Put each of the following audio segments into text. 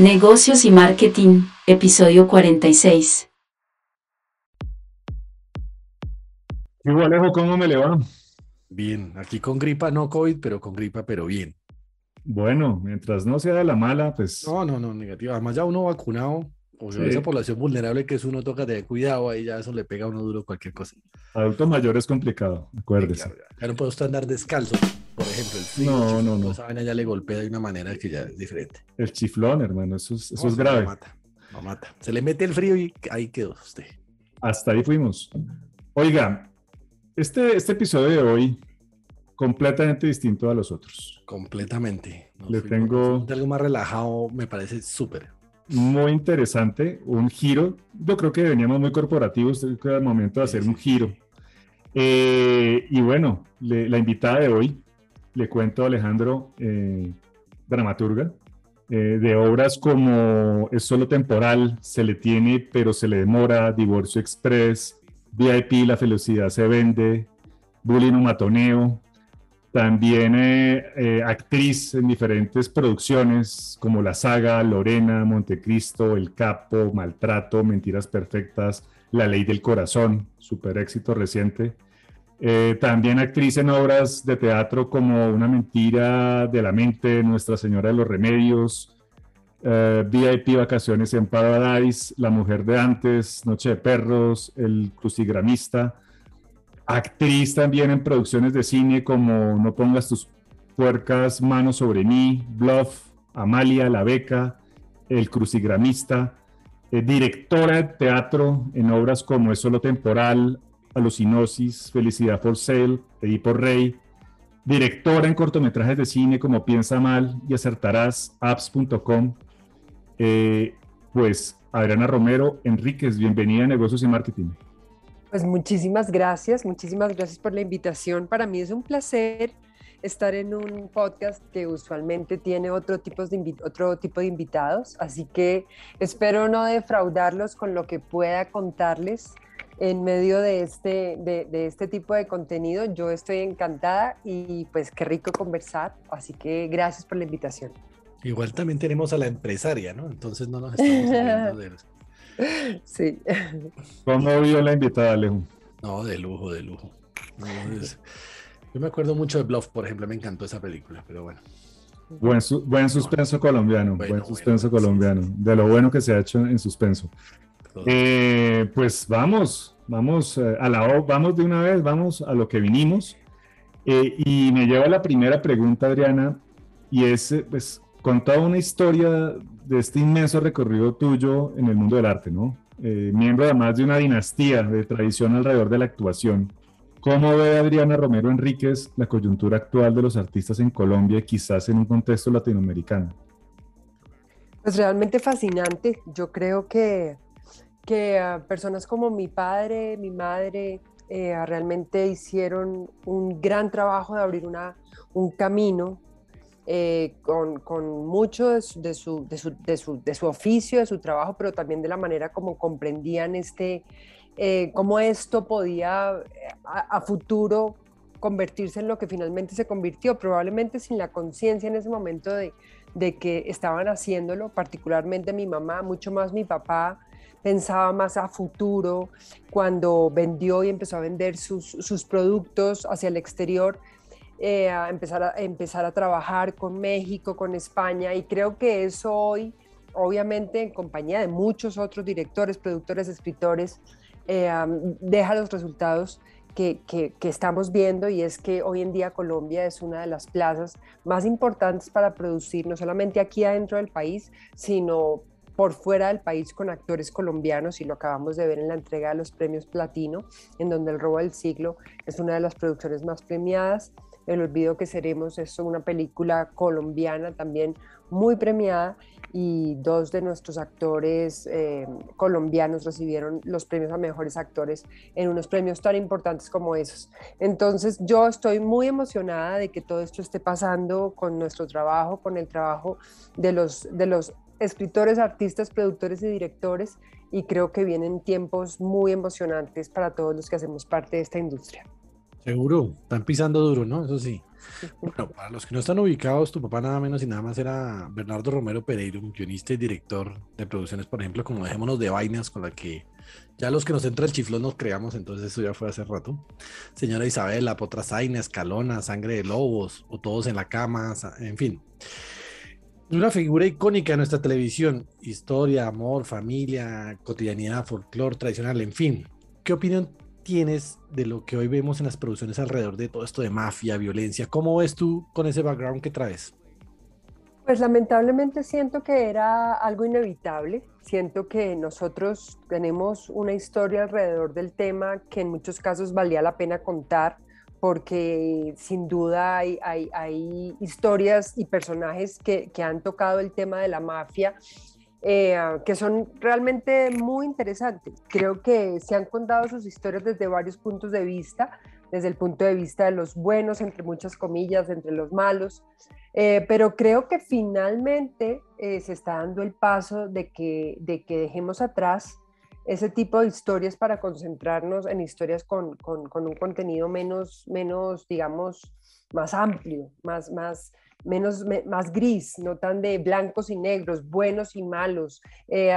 Negocios y Marketing, episodio 46. ¿Qué Alejo? ¿Cómo me le va? Bien, aquí con gripa, no COVID, pero con gripa, pero bien. Bueno, mientras no sea de la mala, pues... No, no, no, negativa. Además ya uno vacunado, o sea, esa población vulnerable que es uno toca tener cuidado, ahí ya eso le pega a uno duro cualquier cosa. Adulto mayor es complicado, acuérdese. ya. no puede usted andar descalzo, por ejemplo, el frío. No, no, no. Esa vaina ya le golpea de una manera que ya es diferente. El chiflón, hermano, eso es, eso es grave. Lo mata, lo mata. Se le mete el frío y ahí quedó usted. Hasta ahí fuimos. Oiga, este, este episodio de hoy completamente distinto a los otros. Completamente. Le tengo... Algo más relajado me parece súper. Muy interesante, un giro. Yo creo que veníamos muy corporativos, creo que era el momento de hacer un giro. Eh, y bueno, la invitada de hoy, le cuento a Alejandro, eh, dramaturga, eh, de obras como Es solo temporal, Se le tiene pero se le demora, Divorcio Express, VIP, La felicidad se vende, Bullying o matoneo, también eh, eh, actriz en diferentes producciones como La Saga, Lorena, Montecristo, El Capo, Maltrato, Mentiras Perfectas, La Ley del Corazón, super éxito reciente. Eh, también actriz en obras de teatro como Una Mentira de la Mente, Nuestra Señora de los Remedios, VIP Vacaciones en Paradise, La Mujer de Antes, Noche de Perros, El Crucigramista actriz también en producciones de cine como No pongas tus puercas manos sobre mí, Bluff, Amalia, La Beca, El Crucigramista, eh, directora de teatro en obras como Es solo temporal, Alucinosis, Felicidad for Sale, Edipo Rey, directora en cortometrajes de cine como Piensa Mal y Acertarás, apps.com. Eh, pues Adriana Romero Enríquez, bienvenida a Negocios y Marketing. Pues muchísimas gracias, muchísimas gracias por la invitación. Para mí es un placer estar en un podcast que usualmente tiene otro tipo de, otro tipo de invitados, así que espero no defraudarlos con lo que pueda contarles en medio de este, de, de, este tipo de contenido. Yo estoy encantada y pues qué rico conversar, así que gracias por la invitación. Igual también tenemos a la empresaria, ¿no? Entonces no nos estamos de Sí. ¿Cómo vio la invitada, Alejo? No, de lujo, de lujo. yo me acuerdo mucho de Bluff, por ejemplo, me encantó esa película, pero bueno. Buen, buen suspenso colombiano, buen suspenso colombiano, de lo bueno que se ha hecho en suspenso. Eh, pues vamos, vamos eh, a la vamos de una vez, vamos a lo que vinimos. Eh, y me lleva la primera pregunta, Adriana, y es, pues, con toda una historia de este inmenso recorrido tuyo en el mundo del arte, ¿no? Eh, miembro además de una dinastía de tradición alrededor de la actuación. ¿Cómo ve Adriana Romero Enríquez la coyuntura actual de los artistas en Colombia, quizás en un contexto latinoamericano? Pues realmente fascinante. Yo creo que, que ah, personas como mi padre, mi madre, eh, realmente hicieron un gran trabajo de abrir una, un camino eh, con, con, mucho de su, de, su, de, su, de, su, oficio, de su trabajo, pero también de la manera como comprendían este, eh, cómo esto podía eh, a, futuro convertirse en lo que finalmente se convirtió, probablemente sin la conciencia en ese momento de, de que estaban haciéndolo, particularmente mi mamá, mucho más mi papá, pensaba más a futuro, cuando vendió y empezó a vender sus, sus productos hacia el exterior, eh, a empezar a, empezar a trabajar con México, con España, y creo que eso hoy, obviamente en compañía de muchos otros directores, productores, escritores, eh, deja los resultados que, que, que, estamos viendo y es que hoy en día Colombia es una de las plazas más importantes para producir, no solamente aquí adentro del país, sino por fuera del país con actores colombianos y lo acabamos de ver en la entrega de los premios Platino, en donde El Robo del Siglo es una de las producciones más premiadas el olvido que seremos es una película colombiana también muy premiada y dos de nuestros actores eh, colombianos recibieron los premios a mejores actores en unos premios tan importantes como esos. Entonces yo estoy muy emocionada de que todo esto esté pasando con nuestro trabajo, con el trabajo de los, de los escritores, artistas, productores y directores y creo que vienen tiempos muy emocionantes para todos los que hacemos parte de esta industria. Seguro, están pisando duro, ¿no? Eso sí. Bueno, para los que no están ubicados, tu papá nada menos y nada más era Bernardo Romero Pereiro, guionista y director de producciones, por ejemplo, como Dejémonos de Vainas, con la que ya los que nos entra el chiflón nos creamos, entonces eso ya fue hace rato. Señora Isabela, Potrasaina, Escalona, Sangre de Lobos, o Todos en la Cama, en fin. Una figura icónica de nuestra televisión, historia, amor, familia, cotidianidad, folclore tradicional, en fin. ¿Qué opinión tienes de lo que hoy vemos en las producciones alrededor de todo esto de mafia, violencia? ¿Cómo ves tú con ese background que traes? Pues lamentablemente siento que era algo inevitable. Siento que nosotros tenemos una historia alrededor del tema que en muchos casos valía la pena contar porque sin duda hay, hay, historias y personajes que, que han tocado el tema de la mafia eh, que son realmente muy interesantes. Creo que se han contado sus historias desde varios puntos de vista, desde el punto de vista de los buenos, entre muchas comillas, entre los malos, eh, pero creo que finalmente eh, se está dando el paso de que, de que dejemos atrás ese tipo de historias para concentrarnos en historias con, con, con un contenido menos, menos, digamos, más amplio, más, más, menos, más gris, no tan de blancos y negros, buenos y malos. Eh,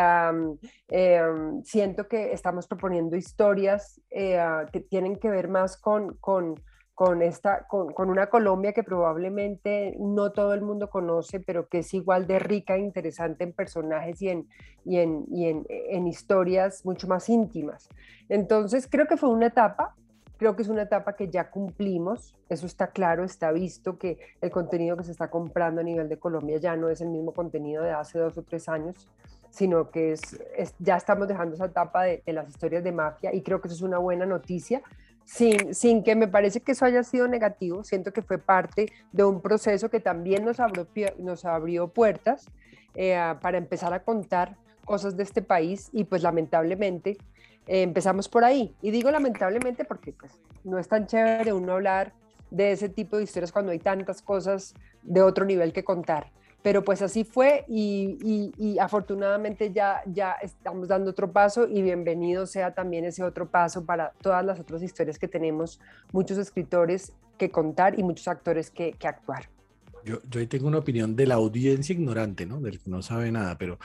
eh, siento que estamos proponiendo historias eh, que tienen que ver más con, con, con esta, con, con, una Colombia que probablemente no todo el mundo conoce, pero que es igual de rica e interesante en personajes y en, y en, y en, en historias mucho más íntimas. Entonces creo que fue una etapa Creo que es una etapa que ya cumplimos, eso está claro, está visto que el contenido que se está comprando a nivel de Colombia ya no es el mismo contenido de hace dos o tres años, sino que es, ya estamos dejando esa etapa de, las historias de mafia y creo que eso es una buena noticia. Sin, sin, que me parece que eso haya sido negativo, siento que fue parte de un proceso que también nos abrió, nos abrió puertas eh, para empezar a contar cosas de este país y pues lamentablemente empezamos por ahí. Y digo lamentablemente porque pues, no es tan chévere uno hablar de ese tipo de historias cuando hay tantas cosas de otro nivel que contar. Pero pues así fue y, afortunadamente ya, ya estamos dando otro paso y bienvenido sea también ese otro paso para todas las otras historias que tenemos, muchos escritores que contar y muchos actores que, que actuar. Yo, yo ahí tengo una opinión de la audiencia ignorante, ¿no? Del que no sabe nada, pero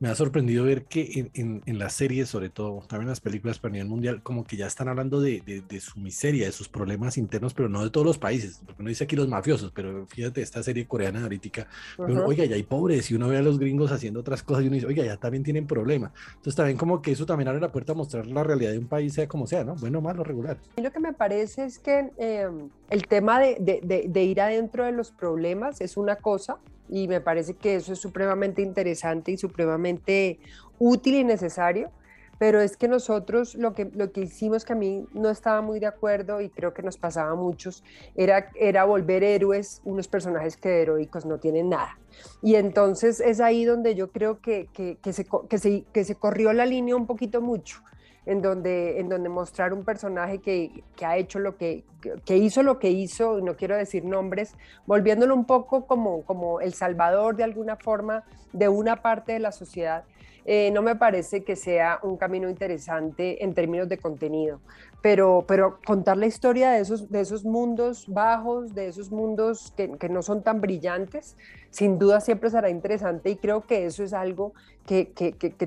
me ha sorprendido ver que en, en, las series, sobre todo, también en las películas para nivel mundial, como que ya están hablando de, de, su miseria, de sus problemas internos, pero no de todos los países, porque uno dice aquí los mafiosos, pero fíjate, esta serie coreana ahorita, oiga, ya hay pobres, y uno ve a los gringos haciendo otras cosas y uno dice, oiga, ya también tienen problemas. Entonces también como que eso también abre la puerta a mostrar la realidad de un país, sea como sea, ¿no? Bueno, malo, regular. Y lo que me parece es que eh, el tema de, de, de ir adentro de los problemas es una cosa, y me parece que eso es supremamente interesante y supremamente útil y necesario, pero es que nosotros lo que, lo que hicimos que a mí no estaba muy de acuerdo y creo que nos pasaba a muchos, era, era volver héroes unos personajes que heroicos no tienen nada. Y entonces es ahí donde yo creo que, que, que se, que, se, que se corrió la línea un poquito mucho en donde, en donde mostrar un personaje que, que ha hecho lo que, que, hizo lo que hizo, no quiero decir nombres, volviéndolo un poco como, como el salvador de alguna forma de una parte de la sociedad, eh, no me parece que sea un camino interesante en términos de contenido, pero, contar la historia de esos, de esos mundos bajos, de esos mundos que, no son tan brillantes, sin duda siempre será interesante y creo que eso es algo que,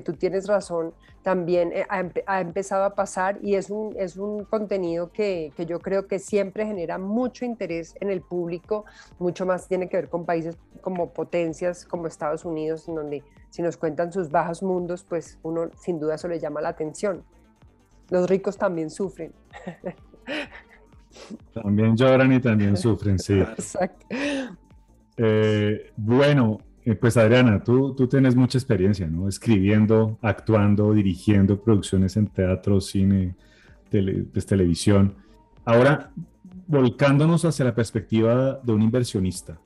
tú tienes razón, también eh, ha, empezado a pasar y es un, contenido que, que, yo creo que siempre genera mucho interés en el público, mucho más tiene que ver con países como potencias como Estados Unidos, en donde si nos cuentan sus bajos mundos, pues uno sin duda eso le llama la atención. Los ricos también sufren. También lloran y también sufren, sí. Exacto. Eh, bueno, eh, pues Adriana, tú, tú tienes mucha experiencia, ¿no? Escribiendo, actuando, dirigiendo producciones en teatro, cine, pues, televisión. Ahora, volcándonos hacia la perspectiva de un inversionista,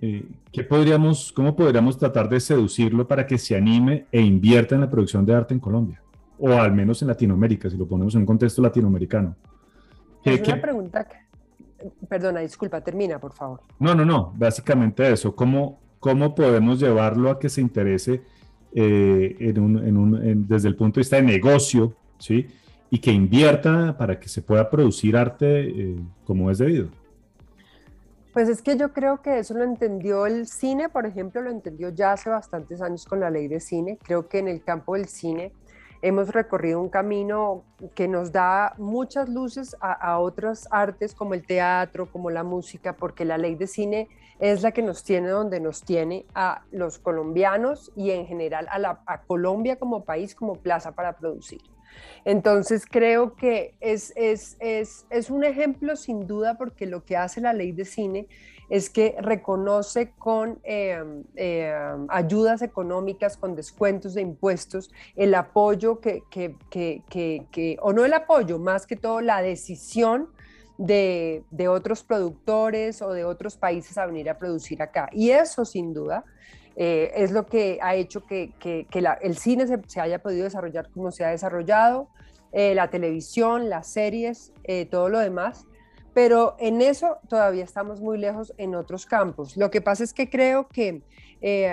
eh, ¿qué podríamos, ¿cómo podríamos tratar de seducirlo para que se anime e invierta en la producción de arte en Colombia? O al menos en Latinoamérica, si lo ponemos en un contexto latinoamericano. Es una pregunta Perdona, disculpa, termina, por favor. No, no, no, básicamente eso, ¿cómo, cómo podemos llevarlo a que se interese eh, en un, en un, desde el punto de vista de negocio, ¿sí? y que invierta para que se pueda producir arte eh, como es debido. Pues es que yo creo que eso lo entendió el cine, por ejemplo, lo entendió ya hace bastantes años con la ley de cine. Creo que en el campo del cine hemos recorrido un camino que nos da muchas luces a, otras artes como el teatro, como la música, porque la ley de cine es la que nos tiene donde nos tiene a los colombianos y en general a, a Colombia como país, como plaza para producir. Entonces creo que es, es, es, es, un ejemplo sin duda porque lo que hace la ley de cine es que reconoce con eh, eh, ayudas económicas, con descuentos de impuestos, el apoyo que, que, que, que, o no el apoyo, más que todo la decisión de, de, otros productores o de otros países a venir a producir acá. Y eso sin duda eh, es lo que ha hecho que, el cine se, haya podido desarrollar como se ha desarrollado, eh, la televisión, las series, eh, todo lo demás. Pero en eso todavía estamos muy lejos en otros campos. Lo que pasa es que creo que,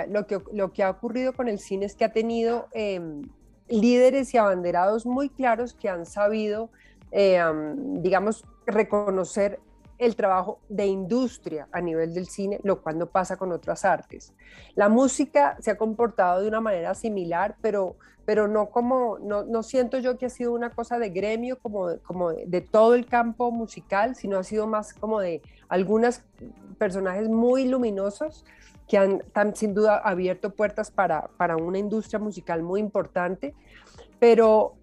lo, que lo que ha ocurrido con el cine es que ha tenido em, líderes y abanderados muy claros que han sabido, digamos, reconocer el trabajo de industria a nivel del cine, lo cual no pasa con otras artes. La música se ha comportado de una manera similar, pero, pero no como, no, no siento yo que ha sido una cosa de gremio, como, como de, todo el campo musical, sino ha sido más como de algunos personajes muy luminosos que han, sin duda abierto puertas para, para una industria musical muy importante, pero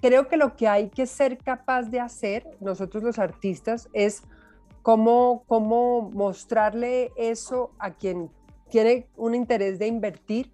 creo que lo que hay que ser capaz de hacer nosotros los artistas es cómo, cómo mostrarle eso a quien tiene un interés de invertir,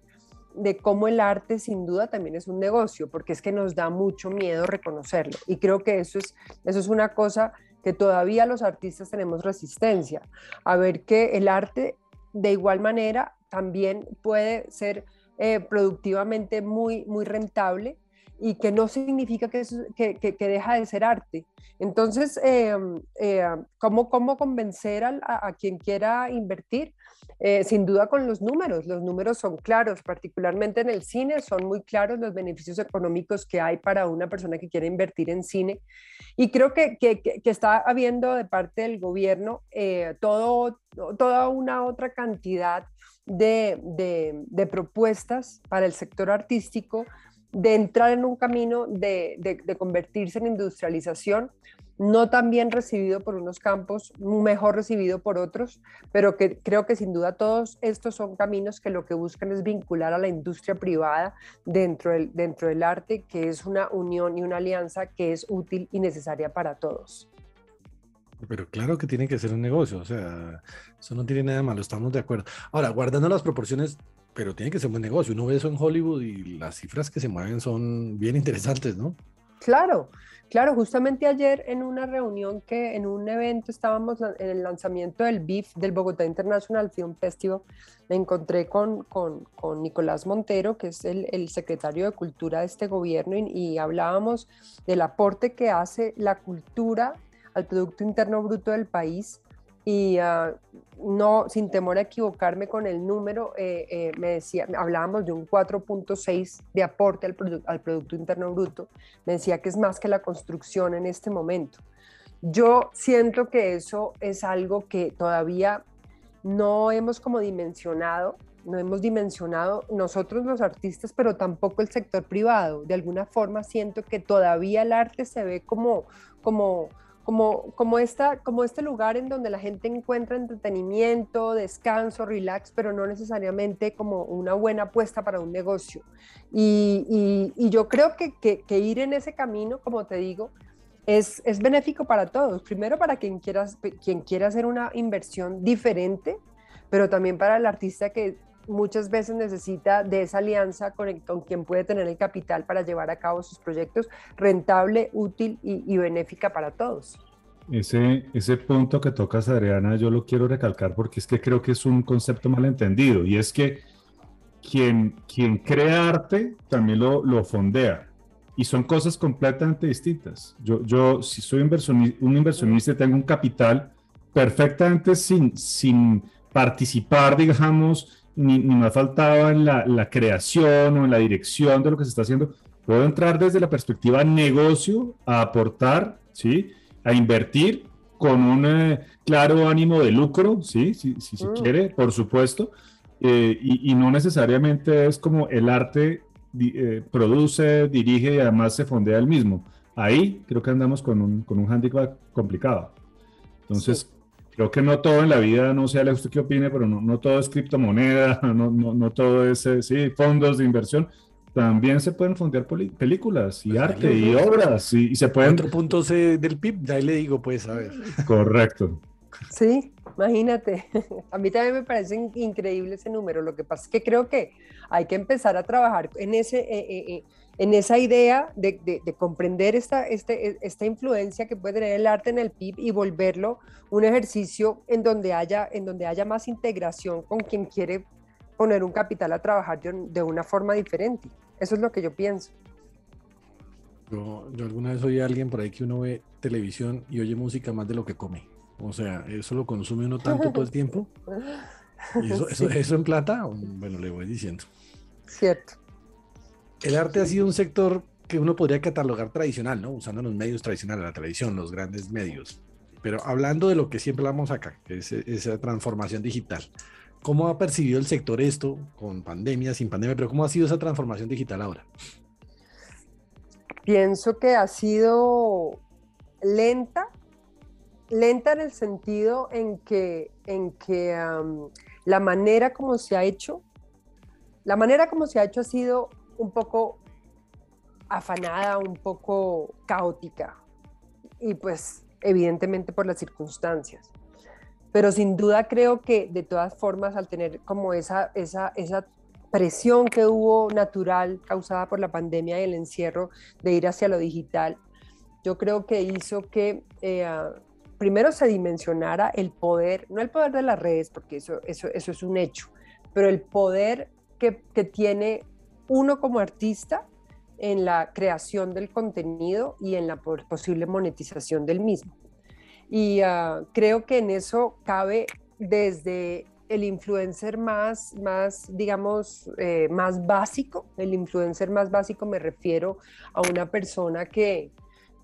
de cómo el arte sin duda también es un negocio, porque es que nos da mucho miedo reconocerlo. Y creo que eso es, eso es una cosa que todavía los artistas tenemos resistencia, a ver que el arte de igual manera también puede ser eh, productivamente muy, muy rentable y que no significa que, que, deja de ser arte. Entonces, eh, eh, ¿cómo, ¿cómo, convencer a, quien quiera invertir? Eh, sin duda con los números, los números son claros, particularmente en el cine, son muy claros los beneficios económicos que hay para una persona que quiere invertir en cine. Y creo que, que, que está habiendo de parte del gobierno todo, toda una otra cantidad de, de, de propuestas para el sector artístico de entrar en un camino de, convertirse en industrialización, no tan bien recibido por unos campos, mejor recibido por otros, pero que creo que sin duda todos estos son caminos que lo que buscan es vincular a la industria privada dentro del, dentro del arte, que es una unión y una alianza que es útil y necesaria para todos. Pero claro que tiene que ser un negocio, o sea, eso no tiene nada malo, estamos de acuerdo. Ahora, guardando las proporciones pero tiene que ser un buen negocio. Uno ve eso en Hollywood y las cifras que se mueven son bien interesantes, ¿no? Claro, claro. Justamente ayer en una reunión que en un evento estábamos en el lanzamiento del BIF, del Bogotá International Film Festival, me encontré con, con, con Nicolás Montero, que es el, el, secretario de Cultura de este gobierno, y, y hablábamos del aporte que hace la cultura al Producto Interno Bruto del país y ah, no, sin temor a equivocarme con el número, eh, eh, me decía, hablábamos de un 4.6 de aporte al, al Producto Interno Bruto, me decía que es más que la construcción en este momento. Yo siento que eso es algo que todavía no hemos como dimensionado, no hemos dimensionado nosotros los artistas, pero tampoco el sector privado. De alguna forma siento que todavía el arte se ve como, como, como, como, esta, como este lugar en donde la gente encuentra entretenimiento, descanso, relax, pero no necesariamente como una buena apuesta para un negocio. Y, y, yo creo que, que, ir en ese camino, como te digo, es, es benéfico para todos. Primero para quien quiera, quien quiera hacer una inversión diferente, pero también para el artista que muchas veces necesita de esa alianza con, con, quien puede tener el capital para llevar a cabo sus proyectos rentable, útil y, benéfica para todos. Ese, ese punto que tocas, Adriana, yo lo quiero recalcar porque es que creo que es un concepto mal entendido y es que quien, quien crea arte también lo, lo fondea y son cosas completamente distintas. Yo, yo si soy un inversionista y tengo un capital perfectamente sin, sin participar, digamos, ni, ni me ha faltado en la, la, creación o en la dirección de lo que se está haciendo, Puedo entrar desde la perspectiva negocio a aportar, ¿sí? A invertir con un eh, claro ánimo de lucro, ¿sí? Si, si se Mm. quiere, por supuesto. Eh, y, y no necesariamente es como el arte eh, produce, dirige y además se fondea el mismo. Ahí creo que andamos con un, con un handicap complicado. Entonces, creo que no todo en la vida, no sé, Ale, usted qué opine, pero no, no todo es criptomoneda, no, no, no todo es, eh, sí, fondos de inversión. También se pueden fondear películas y Pues arte y obras y, y se pueden... Cuatro puntos eh, del PIB, de ahí le digo, pues, a ver. Correcto. Sí, imagínate. A mí también me parece in- increíble ese número. Lo que pasa es que creo que hay que empezar a trabajar en, ese, eh, eh, eh, en esa idea de, de- de comprender esta, este, eh, esta influencia que puede tener el arte en el PIB y volverlo un ejercicio en donde haya, en donde haya más integración con quien quiere poner un capital a trabajar de, de una forma diferente. Eso es lo que yo pienso. Yo, yo alguna vez oí a alguien por ahí que uno ve televisión y oye música más de lo que come. O sea, eso lo consume uno tanto todo el tiempo. Y eso, eso, Sí, eso en plata, bueno, le voy diciendo. Cierto. El arte ha sido un sector que uno podría catalogar tradicional, ¿no? Usando los medios tradicionales, la televisión, los grandes medios. Pero hablando de lo que siempre hablamos acá, que es esa transformación digital. ¿Cómo ha percibido el sector esto con pandemia, sin pandemia? Pero ¿cómo ha sido esa transformación digital ahora? Pienso que ha sido lenta, lenta en el sentido en que, en que la manera como se ha hecho, la manera como se ha hecho ha sido un poco afanada, un poco caótica y pues evidentemente por las circunstancias. Pero sin duda creo que de todas formas al tener como esa, esa, esa presión que hubo natural causada por la pandemia y el encierro de ir hacia lo digital, yo creo que hizo que eh, primero se dimensionara el poder, no el poder de las redes, porque eso, eso, eso es un hecho, pero el poder que, que tiene uno como artista en la creación del contenido y en la posible monetización del mismo. Y uh, creo que en eso cabe desde el influencer más, más digamos, eh, más básico. El influencer más básico me refiero a una persona que,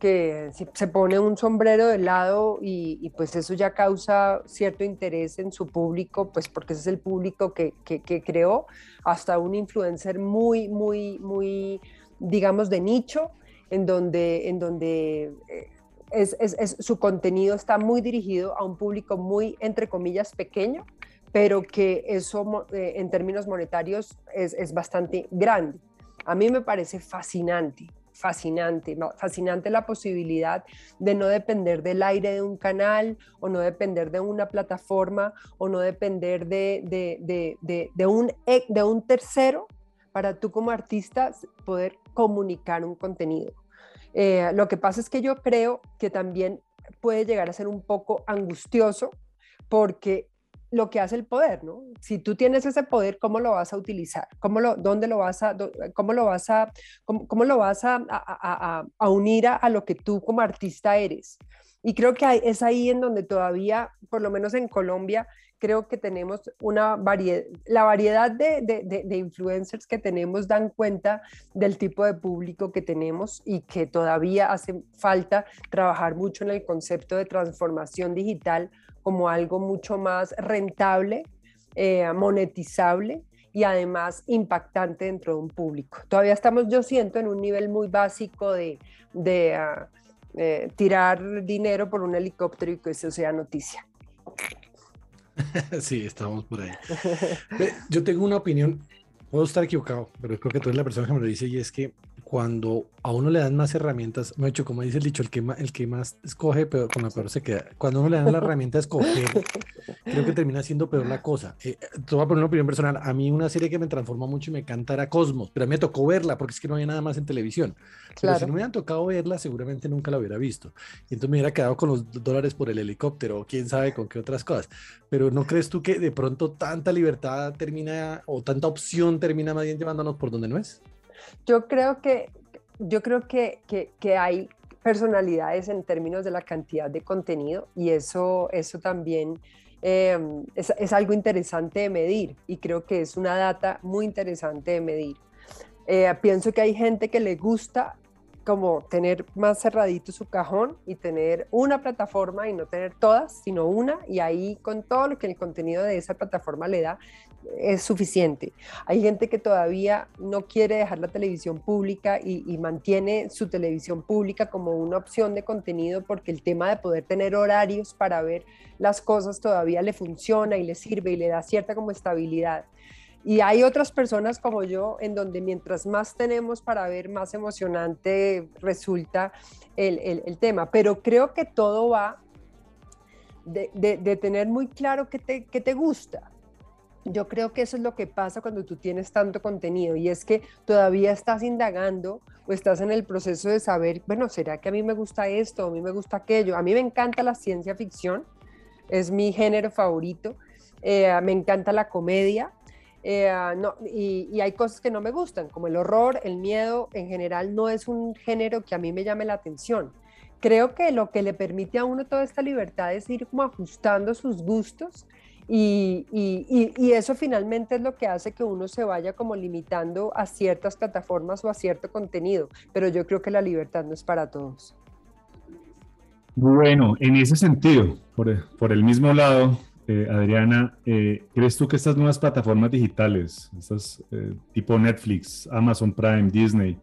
que se, pone un sombrero de lado y, pues eso ya causa cierto interés en su público, pues porque ese es el público que, que, creó, hasta un influencer muy, muy, muy, digamos, de nicho, en donde, en donde eh, es, es, su contenido está muy dirigido a un público muy, entre comillas, pequeño, pero que eso eh, en términos monetarios es, es, bastante grande. A mí me parece fascinante, fascinante, fascinante la posibilidad de no depender del aire de un canal o no depender de una plataforma o no depender de, de, de, de, un, e, de un tercero para tú como artista poder comunicar un contenido. Eh, lo que pasa es que yo creo que también puede llegar a ser un poco angustioso porque lo que hace el poder, ¿no? Si tú tienes ese poder, ¿cómo lo vas a utilizar? ¿Cómo lo, ¿Dónde lo vas a, cómo lo vas a, cómo, lo vas a, unir a, lo que tú como artista eres? Y creo que hay, es ahí en donde todavía, por lo menos en Colombia, creo que tenemos una variedad, la variedad de, de, de, influencers que tenemos dan cuenta del tipo de público que tenemos y que todavía hace falta trabajar mucho en el concepto de transformación digital como algo mucho más rentable, eh, monetizable y además impactante dentro de un público. Todavía estamos, yo siento, en un nivel muy básico de, de uh, eh, tirar dinero por un helicóptero y que eso sea noticia. Sí, estamos por ahí. Yo tengo una opinión, puedo estar equivocado, pero creo que tú eres la persona que me lo dice y es que cuando a uno le dan más herramientas, me hecho como dice el dicho, el que más, el que más escoge, pero con la peor se queda. Cuando uno le dan la herramienta a escoger, creo que termina siendo peor la cosa. Eh, te voy a poner una opinión personal. A mí una serie que me transformó mucho y me encanta era Cosmos, pero a mí me tocó verla porque es que no había nada más en televisión. Claro. Pero si no me hubieran tocado verla, seguramente nunca la hubiera visto. Y entonces me hubiera quedado con los dólares por el helicóptero o quién sabe con qué otras cosas. Pero ¿no crees tú que de pronto tanta libertad termina o tanta opción termina más bien llevándonos por donde no es? Yo creo que, yo creo que, que, que, hay personalidades en términos de la cantidad de contenido y eso, eso también eh, es, es, algo interesante de medir y creo que es una data muy interesante de medir. Eh, pienso que hay gente que le gusta como tener más cerradito su cajón y tener una plataforma y no tener todas, sino una, y ahí con todo lo que el contenido de esa plataforma le da, es suficiente. Hay gente que todavía no quiere dejar la televisión pública y, mantiene su televisión pública como una opción de contenido porque el tema de poder tener horarios para ver las cosas todavía le funciona y le sirve y le da cierta como estabilidad. Y hay otras personas como yo en donde mientras más tenemos para ver, más emocionante resulta el, tema. Pero creo que todo va de tener muy claro qué te, qué te gusta. Yo creo que eso es lo que pasa cuando tú tienes tanto contenido y es que todavía estás indagando o estás en el proceso de saber, bueno, ¿será que a mí me gusta esto? ¿A mí me gusta aquello? A mí me encanta la ciencia ficción, es mi género favorito. Eh, me encanta la comedia, eh, no, y, y, hay cosas que no me gustan, como el horror, el miedo, en general no es un género que a mí me llame la atención. Creo que lo que le permite a uno toda esta libertad es ir como ajustando sus gustos y, eso finalmente es lo que hace que uno se vaya como limitando a ciertas plataformas o a cierto contenido, pero yo creo que la libertad no es para todos. Bueno, en ese sentido, por, por el mismo lado, eh, Adriana, eh, ¿crees tú que estas nuevas plataformas digitales, estas eh, tipo Netflix, Amazon Prime, Disney,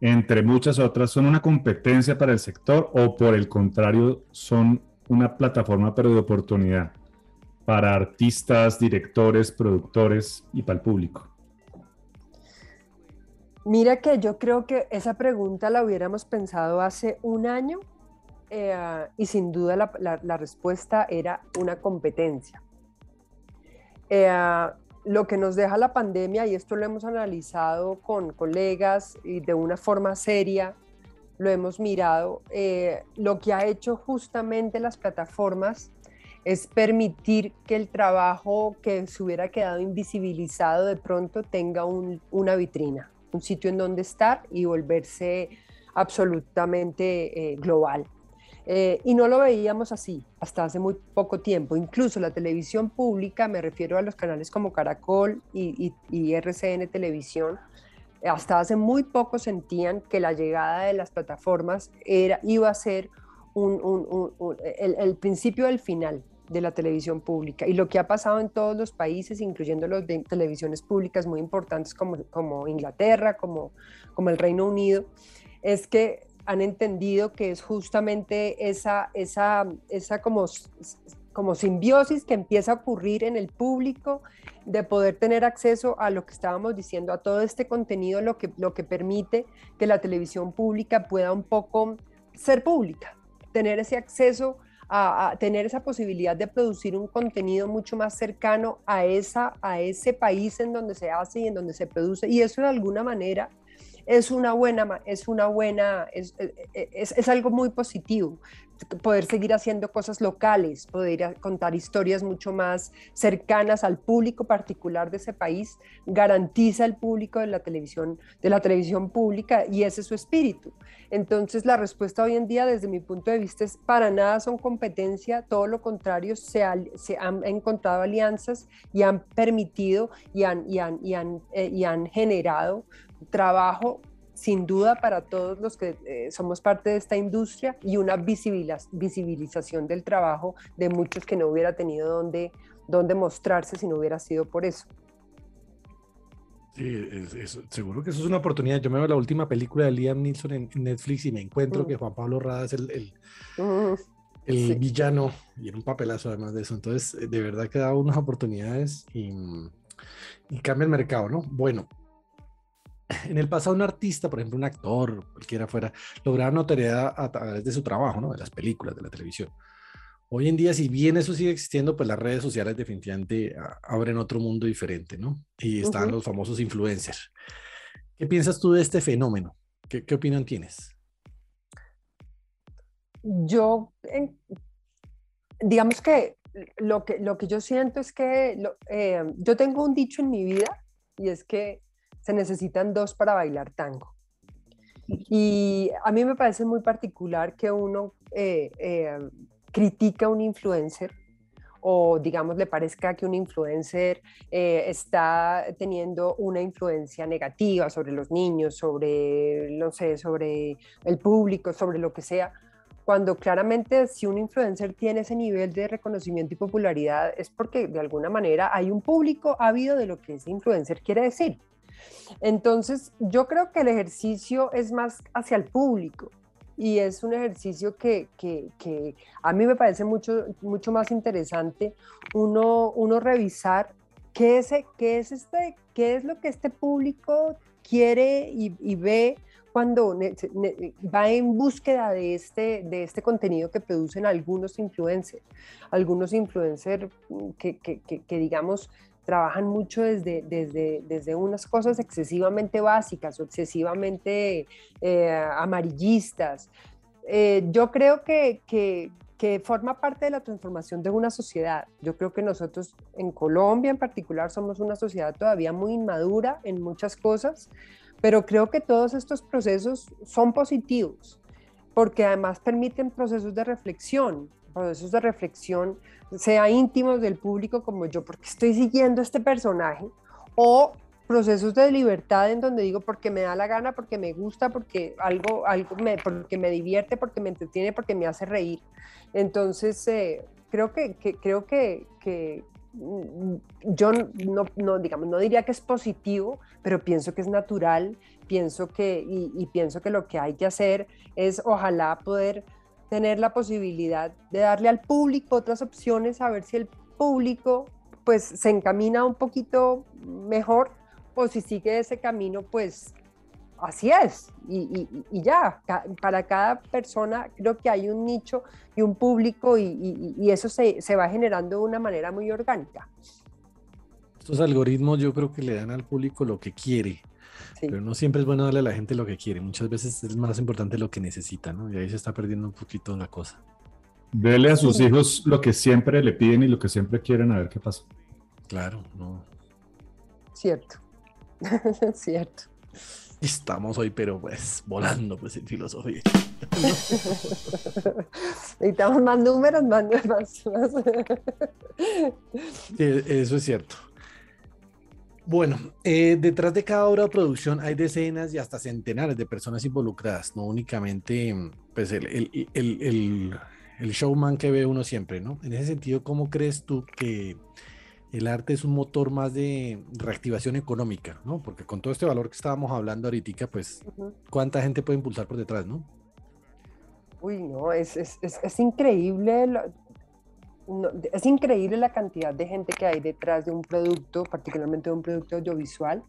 entre muchas otras, son una competencia para el sector o por el contrario son una plataforma pero de oportunidad para artistas, directores, productores y para el público? Mira que yo creo que esa pregunta la hubiéramos pensado hace un año eh, y sin duda la, la, la, respuesta era una competencia. Eh, lo que nos deja la pandemia, y esto lo hemos analizado con colegas y de una forma seria, lo hemos mirado, eh, lo que ha hecho justamente las plataformas es permitir que el trabajo que se hubiera quedado invisibilizado de pronto tenga un, una vitrina, un sitio en donde estar y volverse absolutamente eh, global. Eh, y no lo veíamos así hasta hace muy poco tiempo. Incluso la televisión pública, me refiero a los canales como Caracol y, y, y RCN Televisión, hasta hace muy poco sentían que la llegada de las plataformas era, iba a ser el, el, principio del final de la televisión pública. Y lo que ha pasado en todos los países, incluyendo los de televisiones públicas muy importantes como, como Inglaterra, como, como el Reino Unido, es que han entendido que es justamente esa, esa, esa como, como simbiosis que empieza a ocurrir en el público de poder tener acceso a lo que estábamos diciendo, a todo este contenido, lo que, lo que permite que la televisión pública pueda un poco ser pública, tener ese acceso a, tener esa posibilidad de producir un contenido mucho más cercano a, esa, a ese país en donde se hace y en donde se produce. Y eso de alguna manera es una buena, es una buena, es, es, algo muy positivo. Poder seguir haciendo cosas locales, poder contar historias mucho más cercanas al público particular de ese país, garantiza el público de la televisión, de la televisión pública y ese es su espíritu. Entonces la respuesta hoy en día desde mi punto de vista es para nada son competencia, todo lo contrario, se, se han encontrado alianzas y han permitido y han, y han, y han, eh, y han generado trabajo sin duda para todos los que eh, somos parte de esta industria y una visibilización del trabajo de muchos que no hubiera tenido donde, donde mostrarse si no hubiera sido por eso. Sí, es, es, seguro que eso es una oportunidad. Yo me veo la última película de Liam Neeson en Netflix y me encuentro mm. que Juan Pablo Rada es el, el, mm. el sí. villano y en un papelazo además de eso. Entonces, de verdad que da unas oportunidades y, y cambia el mercado, ¿no? Bueno, en el pasado un artista, por ejemplo un actor, cualquiera fuera, lograba notoriedad a través de su trabajo, ¿no? de las películas, de la televisión. Hoy en día, si bien eso sigue existiendo, pues las redes sociales definitivamente abren otro mundo diferente, ¿no? Y están uh -huh. los famosos influencers. ¿Qué piensas tú de este fenómeno? ¿Qué, qué opinión tienes? Yo, en, digamos que lo, que lo que yo siento es que lo, eh, yo tengo un dicho en mi vida y es que se necesitan dos para bailar tango. Y a mí me parece muy particular que uno eh, eh, critica a un influencer o digamos le parezca que un influencer eh, está teniendo una influencia negativa sobre los niños, sobre, no sé, sobre el público, sobre lo que sea, cuando claramente si un influencer tiene ese nivel de reconocimiento y popularidad es porque de alguna manera hay un público ávido de lo que ese influencer quiere decir. Entonces, yo creo que el ejercicio es más hacia el público y es un ejercicio que, que, a mí me parece mucho, mucho más interesante uno, uno revisar qué es, qué, es este, qué es lo que este público quiere y, y ve cuando va en búsqueda de este, de este contenido que producen algunos influencers, algunos influencers mm, que, que, que, digamos trabajan mucho desde, desde, desde, unas cosas excesivamente básicas o excesivamente eh, amarillistas. Eh, yo creo que, que, forma parte de la transformación de una sociedad. Yo creo que nosotros en Colombia en particular somos una sociedad todavía muy inmadura en muchas cosas, pero creo que todos estos procesos son positivos porque además permiten procesos de reflexión, procesos de reflexión, sea íntimos del público como yo, porque estoy siguiendo este personaje, o procesos de libertad en donde digo porque me da la gana, porque me gusta, porque algo, algo me, porque me divierte, porque me entretiene, porque me hace reír. Entonces, eh, creo que, creo que, que, Mm, yo no, digamos, no diría que es positivo, pero pienso que es natural, pienso que, y, pienso que lo que hay que hacer es ojalá poder tener la posibilidad de darle al público otras opciones, a ver si el público pues se encamina un poquito mejor o si sigue ese camino pues así es. Y, ya, para cada persona creo que hay un nicho y un público y, eso se, va generando de una manera muy orgánica. Estos algoritmos yo creo que le dan al público lo que quiere. Pero no siempre es bueno darle a la gente lo que quiere. Muchas veces es más importante lo que necesita, ¿no? Y ahí se está perdiendo un poquito la cosa. Dele a sus hijos lo que siempre le piden y lo que siempre quieren a ver qué pasa. Claro, no. Cierto. Cierto. Estamos hoy, pero pues volando pues en filosofía. Necesitamos más números, más, más, eso es cierto. Bueno, eh, detrás de cada obra de producción hay decenas y hasta centenares de personas involucradas, no únicamente pues, el, el, el, el showman que ve uno siempre, ¿no? En ese sentido, ¿cómo crees tú que el arte es un motor más de reactivación económica, ¿no? Porque con todo este valor que estábamos hablando ahorita, pues, ¿cuánta gente puede impulsar por detrás, no? Uy, no, es, increíble. Es increíble la cantidad de gente que hay detrás de un producto, particularmente de un producto audiovisual.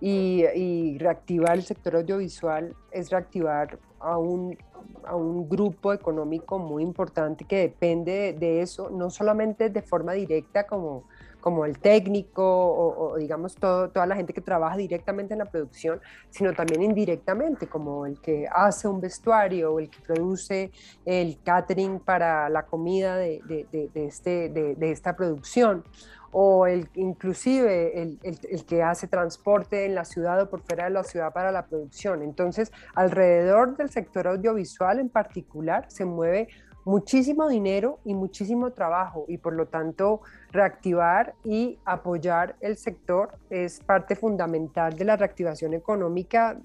Y, y reactivar el sector audiovisual es reactivar a un, a un grupo económico muy importante que depende de eso, no solamente de forma directa como como el técnico o, digamos toda la gente que trabaja directamente en la producción, sino también indirectamente, como el que hace un vestuario o el que produce el catering para la comida de, de, de, este, de esta producción o el, inclusive el, el, el, que hace transporte en la ciudad o por fuera de la ciudad para la producción. Entonces, alrededor del sector audiovisual en particular se mueve muchísimo dinero y muchísimo trabajo y por lo tanto reactivar y apoyar el sector es parte fundamental de la reactivación económica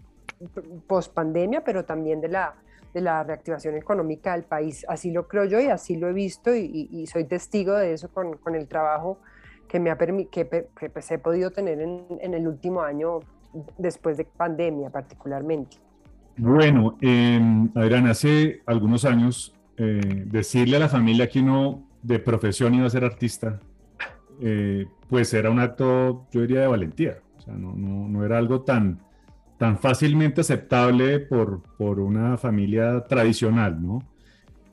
post pandemia, pero también de la, de la reactivación económica del país. Así lo creo yo y así lo he visto y, soy testigo de eso con, con, el trabajo que, me ha que, que pues, he podido tener en, en, el último año después de pandemia particularmente. Bueno, eh, Adrián, hace algunos años eh, decirle a la familia que uno de profesión iba a ser artista, eh, pues era un acto, yo diría, de valentía. O sea, no, no, era algo tan, tan fácilmente aceptable por, por una familia tradicional, ¿no?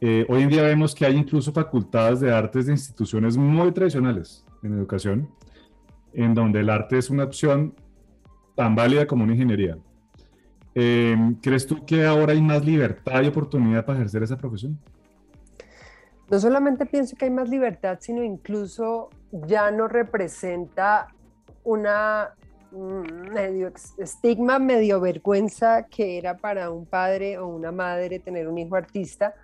Eh, hoy en día vemos que hay incluso facultades de artes de instituciones muy tradicionales en educación, en donde el arte es una opción tan válida como una ingeniería. ¿Crees tú que ahora hay más libertad y oportunidad para ejercer esa profesión? No solamente pienso que hay más libertad, sino incluso ya no representa una mm, medio estigma, medio vergüenza que era para un padre o una madre tener un hijo artista,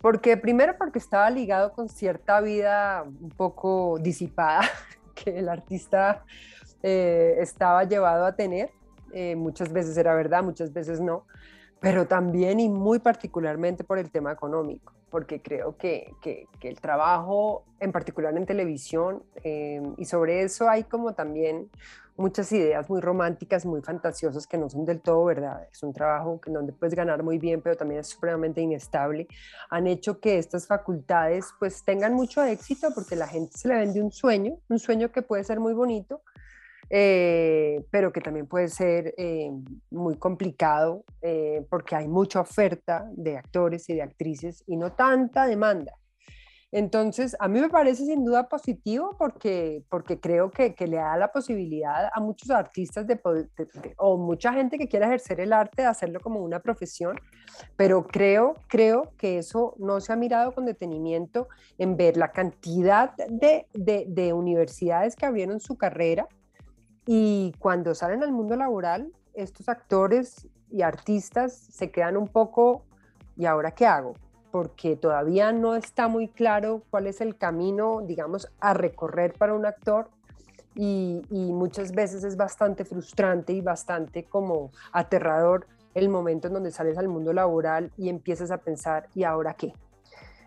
Porque primero porque estaba ligado con cierta vida un poco disipada que el artista eh, estaba llevado a tener. Eh, muchas veces era verdad, muchas veces no, pero también y muy particularmente por el tema económico, porque creo que, que, el trabajo, en particular en televisión, eh, y sobre eso hay como también muchas ideas muy románticas, muy fantasiosas que no son del todo verdad. Es un trabajo que donde puedes ganar muy bien, pero también es supremamente inestable. Han hecho que estas facultades pues tengan mucho éxito porque la gente se le vende un sueño, un sueño que puede ser muy bonito, eh, pero que también puede ser eh, muy complicado eh, porque hay mucha oferta de actores y de actrices y no tanta demanda. Entonces, a mí me parece sin duda positivo porque, porque creo que, que le da la posibilidad a muchos artistas de, o mucha gente que quiera ejercer el arte de hacerlo como una profesión, pero creo, creo que eso no se ha mirado con detenimiento en ver la cantidad de, de, de universidades que abrieron su carrera y cuando salen al mundo laboral, estos actores y artistas se quedan un poco, ¿y ahora qué hago? porque todavía no está muy claro cuál es el camino, digamos, a recorrer para un actor y, muchas veces es bastante frustrante y bastante como aterrador el momento en donde sales al mundo laboral y empiezas a pensar, ¿y ahora qué?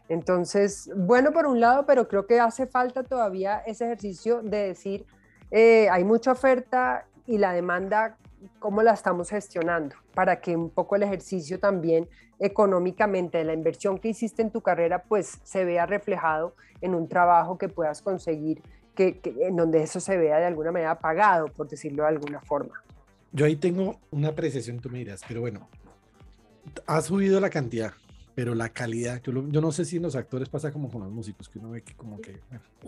Entonces, bueno por un lado, pero creo que hace falta todavía ese ejercicio de decir, eh, hay mucha oferta y la demanda cómo la estamos gestionando para que un poco el ejercicio también económicamente de la inversión que hiciste en tu carrera pues se vea reflejado en un trabajo que puedas conseguir que, en donde eso se vea de alguna manera pagado por decirlo de alguna forma. Yo ahí tengo una apreciación tú me dirás pero bueno ha subido la cantidad pero la calidad, yo, yo, no sé si en los actores pasa como con los músicos, que uno ve que como que,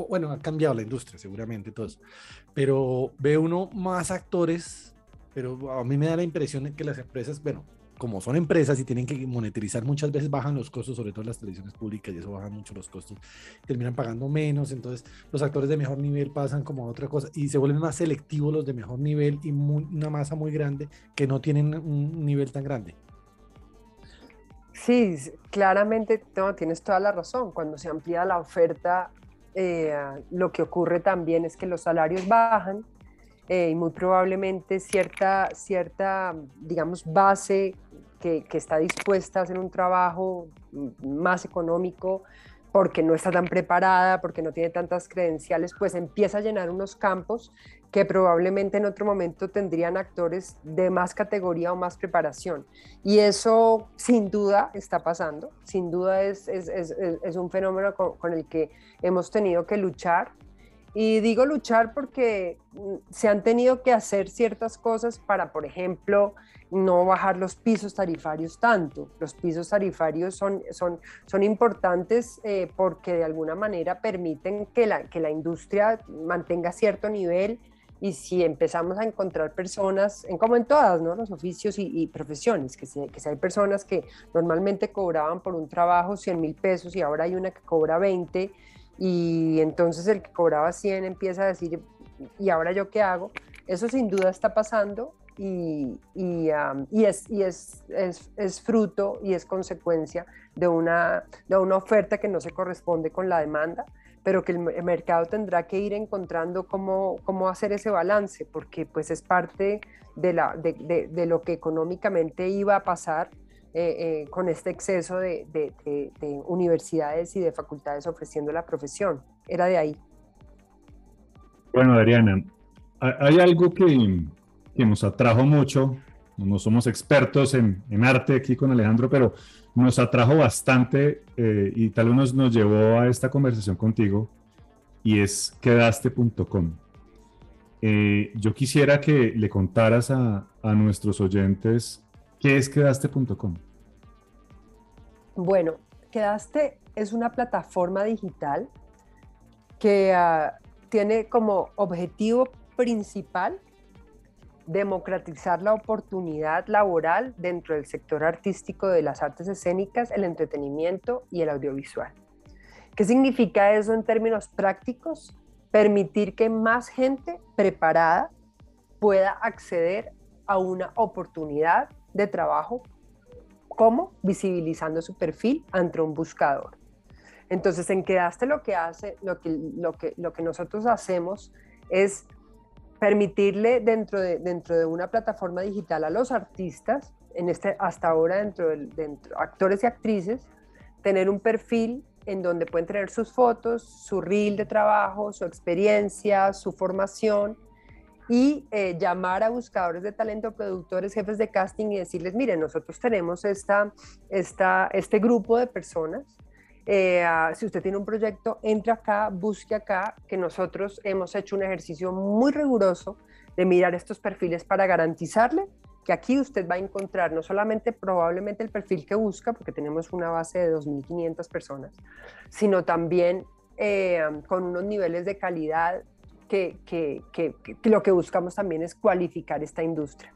bueno, ha cambiado la industria seguramente, todo eso, pero ve uno más actores pero a mí me da la impresión de que las empresas, bueno, como son empresas y tienen que monetizar, muchas veces bajan los costos, sobre todo en las televisiones públicas, y eso baja mucho los costos, terminan pagando menos, entonces los actores de mejor nivel pasan como a otra cosa y se vuelven más selectivos los de mejor nivel y una masa muy grande que no tienen un nivel tan grande. Sí, claramente no, tienes toda la razón. Cuando se amplía la oferta, eh, lo que ocurre también es que los salarios bajan, eh, y muy probablemente cierta, cierta digamos, base que, que, está dispuesta a hacer un trabajo más económico porque no está tan preparada, porque no tiene tantas credenciales, pues empieza a llenar unos campos que probablemente en otro momento tendrían actores de más categoría o más preparación. Y eso sin duda está pasando, sin duda es, es, es, un fenómeno con, el que hemos tenido que luchar y digo luchar porque mm, se han tenido que hacer ciertas cosas para, por ejemplo, no bajar los pisos tarifarios tanto. Los pisos tarifarios son, son, son importantes eh, porque de alguna manera permiten que la, que la industria mantenga cierto nivel y si empezamos a encontrar personas, en, como en todas ¿no? los oficios y, profesiones, que si, que si hay personas que normalmente cobraban por un trabajo 100 mil pesos y ahora hay una que cobra 20, y entonces el que cobraba 100 empieza a decir, ¿y ahora yo qué hago? Eso sin duda está pasando y, y, es, y es, es, es, fruto y es consecuencia de una, de una oferta que no se corresponde con la demanda, pero que el mercado tendrá que ir encontrando cómo, cómo hacer ese balance, porque pues es parte de, la, de, de lo que económicamente iba a pasar eh, eh, con este exceso de, universidades y de facultades ofreciendo la profesión. Era de ahí. Bueno, Adriana, hay algo que, nos atrajo mucho. No somos expertos en, arte aquí con Alejandro, pero nos atrajo bastante eh, y tal vez nos, llevó a esta conversación contigo y es quedaste.com. yo quisiera que le contaras a nuestros oyentes ¿Qué es quedaste.com? Bueno, Quedaste es una plataforma digital que uh, tiene como objetivo principal democratizar la oportunidad laboral dentro del sector artístico de las artes escénicas, el entretenimiento y el audiovisual. ¿Qué significa eso en términos prácticos? Permitir que más gente preparada pueda acceder a una oportunidad de trabajo ¿Cómo? Visibilizando su perfil ante un buscador. Entonces, en Quedaste lo que hace, lo que, lo que, lo que nosotros hacemos es permitirle dentro de, dentro de una plataforma digital a los artistas, en este, hasta ahora dentro de dentro, actores y actrices, tener un perfil en donde pueden tener sus fotos, su reel de trabajo, su experiencia, su formación y eh, llamar a buscadores de talento, productores, jefes de casting y decirles, miren, nosotros tenemos esta, esta, este grupo de personas. Eh, ah, si usted tiene un proyecto, entre acá, busque acá, que nosotros hemos hecho un ejercicio muy riguroso de mirar estos perfiles para garantizarle que aquí usted va a encontrar no solamente probablemente el perfil que busca, porque tenemos una base de 2.500 personas, sino también eh, con unos niveles de calidad que, que, que, lo que buscamos también es cualificar esta industria.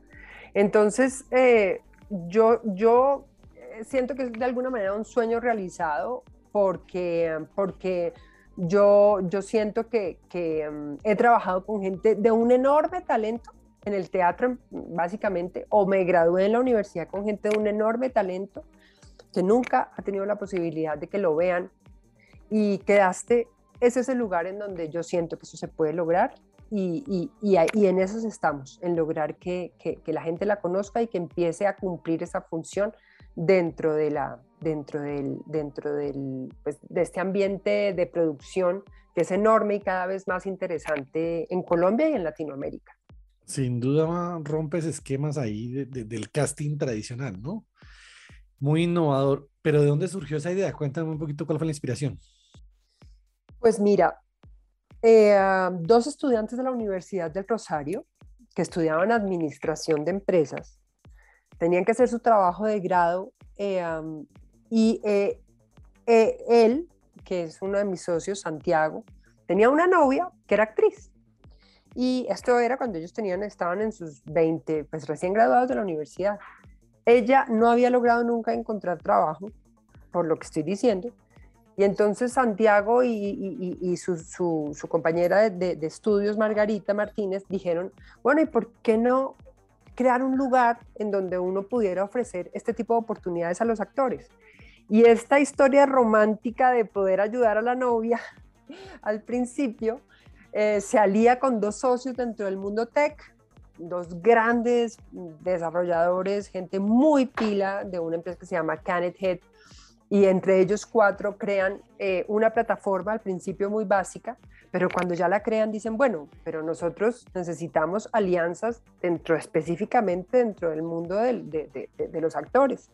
Entonces, eh, yo, yo eh, siento que es de alguna manera un sueño realizado porque, porque yo, yo siento que, que mm, he trabajado con gente de un enorme talento en el teatro, básicamente, o me gradué en la universidad con gente de un enorme talento que nunca ha tenido la posibilidad de que lo vean y quedaste, ese es el lugar en donde yo siento que eso se puede lograr y, y, en eso estamos, en lograr que, la gente la conozca y que empiece a cumplir esa función dentro, de, la, dentro, del, dentro del, pues, de este ambiente de producción que es enorme y cada vez más interesante en Colombia y en Latinoamérica. Sin duda rompes esquemas ahí del casting tradicional, ¿no? Muy innovador. Pero ¿de dónde surgió esa idea? Cuéntame un poquito cuál fue la inspiración. Pues mira, eh, dos estudiantes de la Universidad del Rosario que estudiaban administración de empresas tenían que hacer su trabajo de grado eh, y eh, él, que es uno de mis socios, Santiago, tenía una novia que era actriz. Y esto era cuando ellos tenían, estaban en sus 20, pues recién graduados de la universidad. Ella no había logrado nunca encontrar trabajo, por lo que estoy diciendo. Y entonces Santiago y, su, compañera de, estudios, Margarita Martínez, dijeron, bueno, ¿y por qué no crear un lugar en donde uno pudiera ofrecer este tipo de oportunidades a los actores? Y esta historia romántica de poder ayudar a la novia al principio, eh, se alía con dos socios dentro del mundo tech, dos grandes desarrolladores, gente muy pila de una empresa que se llama Canet Head, y entre ellos cuatro crean eh, una plataforma al principio muy básica, pero cuando ya la crean dicen, bueno, pero nosotros necesitamos alianzas dentro específicamente dentro del mundo de, de los actores.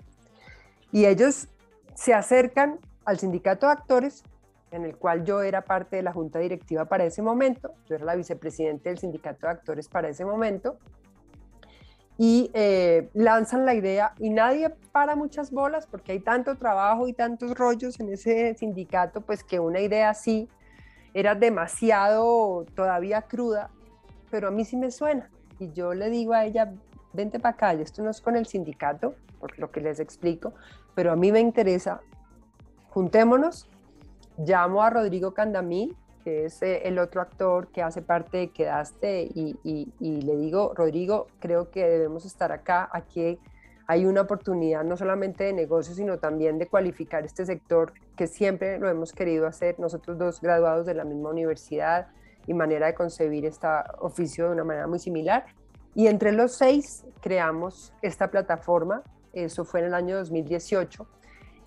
Y ellos se acercan al sindicato de actores en el cual yo era parte de la junta directiva para ese momento, yo era la vicepresidente del sindicato de actores para ese momento, y eh, lanzan la idea y nadie para muchas bolas porque hay tanto trabajo y tantos rollos en ese sindicato, pues que una idea así era demasiado todavía cruda, pero a mí sí me suena. Y yo le digo a ella, vente para acá, esto no es con el sindicato, por lo que les explico, pero a mí me interesa, juntémonos llamo a Rodrigo Candamil, que es eh, el otro actor que hace parte de Quedaste, y, le digo, Rodrigo, creo que debemos estar acá, aquí hay una oportunidad no solamente de negocio, sino también de cualificar este sector que siempre lo hemos querido hacer, nosotros dos graduados de la misma universidad y manera de concebir este oficio de una manera muy similar. Y entre los seis creamos esta plataforma, eso fue en el año 2018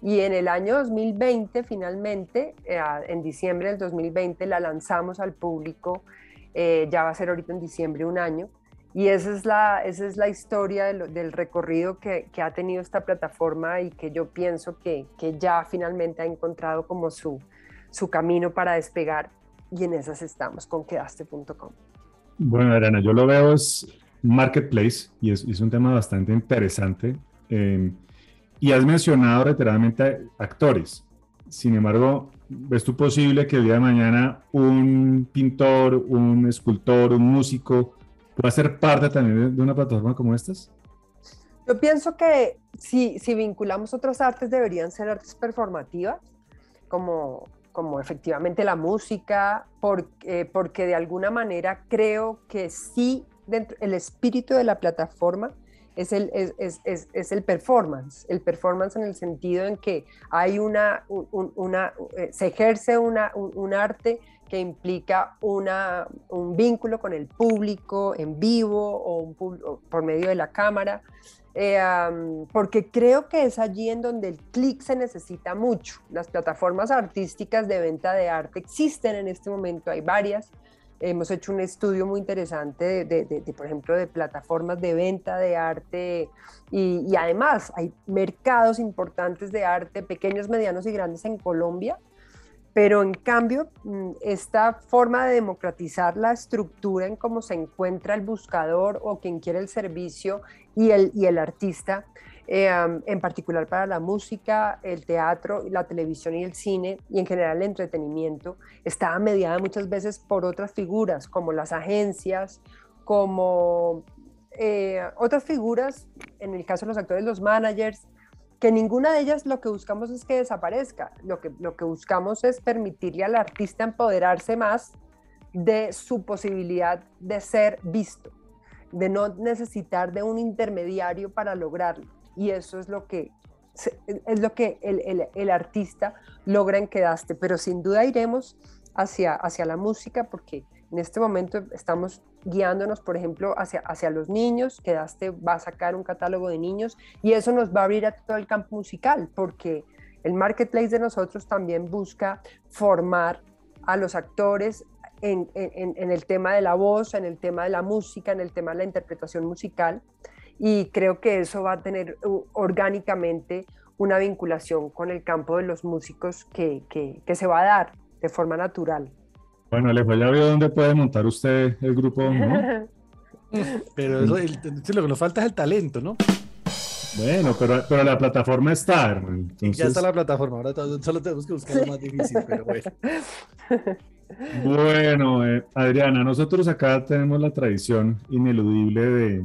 y en el año 2020, finalmente, eh, en diciembre del 2020, la lanzamos al público. Eh, ya va a ser ahorita en diciembre un año. Y esa es la, esa es la historia del, recorrido que, que, ha tenido esta plataforma y que yo pienso que, que ya finalmente ha encontrado como su, su camino para despegar. Y en esas estamos con quedaste.com. Bueno, Arana, yo lo veo es marketplace y es, es un tema bastante interesante. Eh, y has mencionado reiteradamente actores. Sin embargo, ¿ves tú posible que el día de mañana un pintor, un escultor, un músico pueda ser parte también de una plataforma como estas? Yo pienso que si, si vinculamos otras artes deberían ser artes performativas, como, como efectivamente la música, porque, porque de alguna manera creo que sí, dentro, el espíritu de la plataforma es el, es, es, es, el performance, el performance en el sentido en que hay una, una eh, se ejerce una, un, arte que implica una, un vínculo con el público en vivo o, un, por medio de la cámara, eh, porque creo que es allí en donde el clic se necesita mucho. Las plataformas artísticas de venta de arte existen en este momento, hay varias, Hemos hecho un estudio muy interesante de, por ejemplo, de plataformas de venta de arte y, además hay mercados importantes de arte, pequeños, medianos y grandes en Colombia, pero en cambio mm, esta forma de democratizar la estructura en cómo se encuentra el buscador o quien quiere el servicio y el, y el artista eh, en particular para la música, el teatro, la televisión y el cine, y en general el entretenimiento, estaba mediada muchas veces por otras figuras, como las agencias, como eh, otras figuras, en el caso de los actores, los managers, que ninguna de ellas lo que buscamos es que desaparezca, lo que, lo que buscamos es permitirle al artista empoderarse más de su posibilidad de ser visto, de no necesitar de un intermediario para lograrlo y eso es lo que, es lo que el, artista logra en Quedaste, pero sin duda iremos hacia, hacia la música porque en este momento estamos guiándonos, por ejemplo, hacia, hacia los niños, Quedaste va a sacar un catálogo de niños y eso nos va a abrir a todo el campo musical porque el marketplace de nosotros también busca formar a los actores en, en, el tema de la voz, en el tema de la música, en el tema de la interpretación musical y creo que eso va a tener orgánicamente una vinculación con el campo de los músicos que, que, se va a dar de forma natural. Bueno, Alejo, ya vio dónde puede montar usted el grupo, ¿no? pero eso, lo que nos falta es el talento, ¿no? Bueno, pero, pero la plataforma está, Ya está la plataforma, ahora solo tenemos que buscar lo más difícil, pero bueno. Bueno, eh, Adriana, nosotros acá tenemos la tradición ineludible de,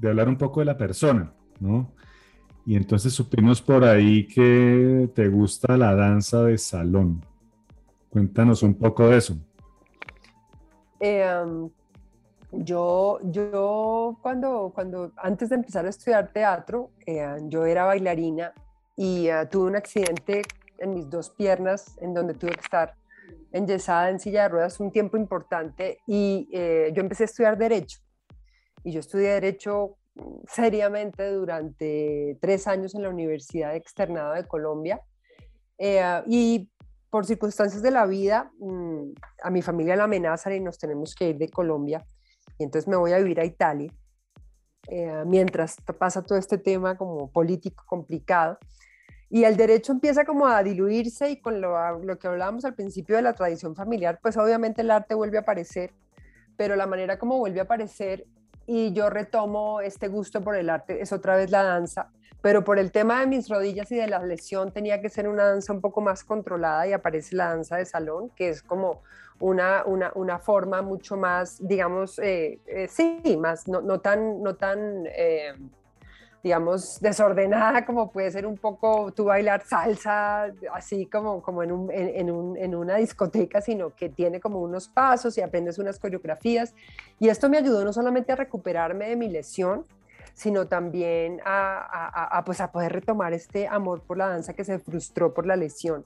de hablar un poco de la persona, ¿no? Y entonces supimos por ahí que te gusta la danza de salón. Cuéntanos un poco de eso. Em, yo, yo cuando, cuando, antes de empezar a estudiar teatro, eh, yo era bailarina y eh, tuve un accidente en mis dos piernas en donde tuve que estar enyesada en silla de ruedas un tiempo importante y eh, yo empecé a estudiar derecho y yo estudié Derecho seriamente durante tres años en la Universidad Externada de Colombia. Eh, y por circunstancias de la vida, mm, a mi familia la amenazan y nos tenemos que ir de Colombia. Y entonces me voy a vivir a Italia. Eh, mientras pasa todo este tema como político complicado. Y el derecho empieza como a diluirse y con lo, lo que hablábamos al principio de la tradición familiar, pues obviamente el arte vuelve a aparecer, pero la manera como vuelve a aparecer y yo retomo este gusto por el arte, es otra vez la danza, pero por el tema de mis rodillas y de la lesión tenía que ser una danza un poco más controlada y aparece la danza de salón, que es como una, una, una forma mucho más, digamos, eh, eh, sí, más, no, no tan, no tan eh, digamos, desordenada, como puede ser un poco tú bailar salsa, así como, como en, un, en, un, en, una discoteca, sino que tiene como unos pasos y aprendes unas coreografías. Y esto me ayudó no solamente a recuperarme de mi lesión, sino también a, pues a poder retomar este amor por la danza que se frustró por la lesión.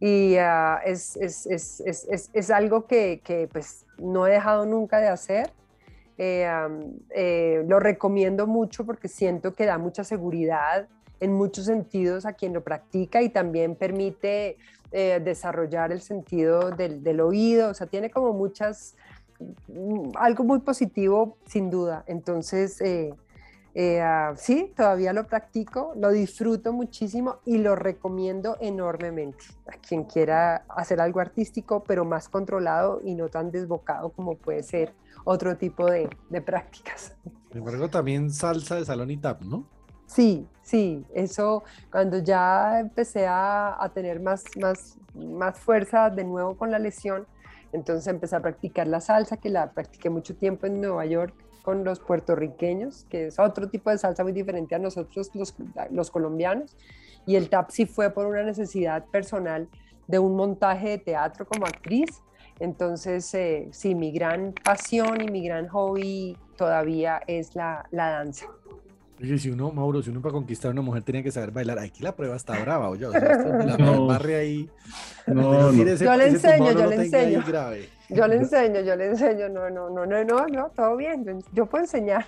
Y ah, es, es, es, es, algo que, que pues no he dejado nunca de hacer eh, eh, lo recomiendo mucho porque siento que da mucha seguridad en muchos sentidos a quien lo practica y también permite eh, desarrollar el sentido del, oído, o sea, tiene como muchas, mm, algo muy positivo sin duda. Entonces, ah, sí, todavía lo practico, lo disfruto muchísimo y lo recomiendo enormemente a quien quiera hacer algo artístico, pero más controlado y no tan desbocado como puede ser otro tipo de, de prácticas. Sin embargo, también salsa de salón y tap, ¿no? Sí, sí, eso cuando ya empecé a, a, tener más, más, más fuerza de nuevo con la lesión, entonces empecé a practicar la salsa, que la practiqué mucho tiempo en Nueva York con los puertorriqueños, que es otro tipo de salsa muy diferente a nosotros los, los colombianos, y el tap sí fue por una necesidad personal de un montaje de teatro como actriz, entonces, eh, sí, mi gran pasión y mi gran hobby todavía es la, danza. Oye, si uno, Mauro, si uno para conquistar a una mujer tenía que saber bailar, aquí la prueba está brava, oye, o sea, la No. barre ahí. No, no. ese- Yo le enseño, yo le enseño. grave. Yo le enseño, yo le enseño, no, no, no, no, no, no, todo bien, yo, puedo enseñar.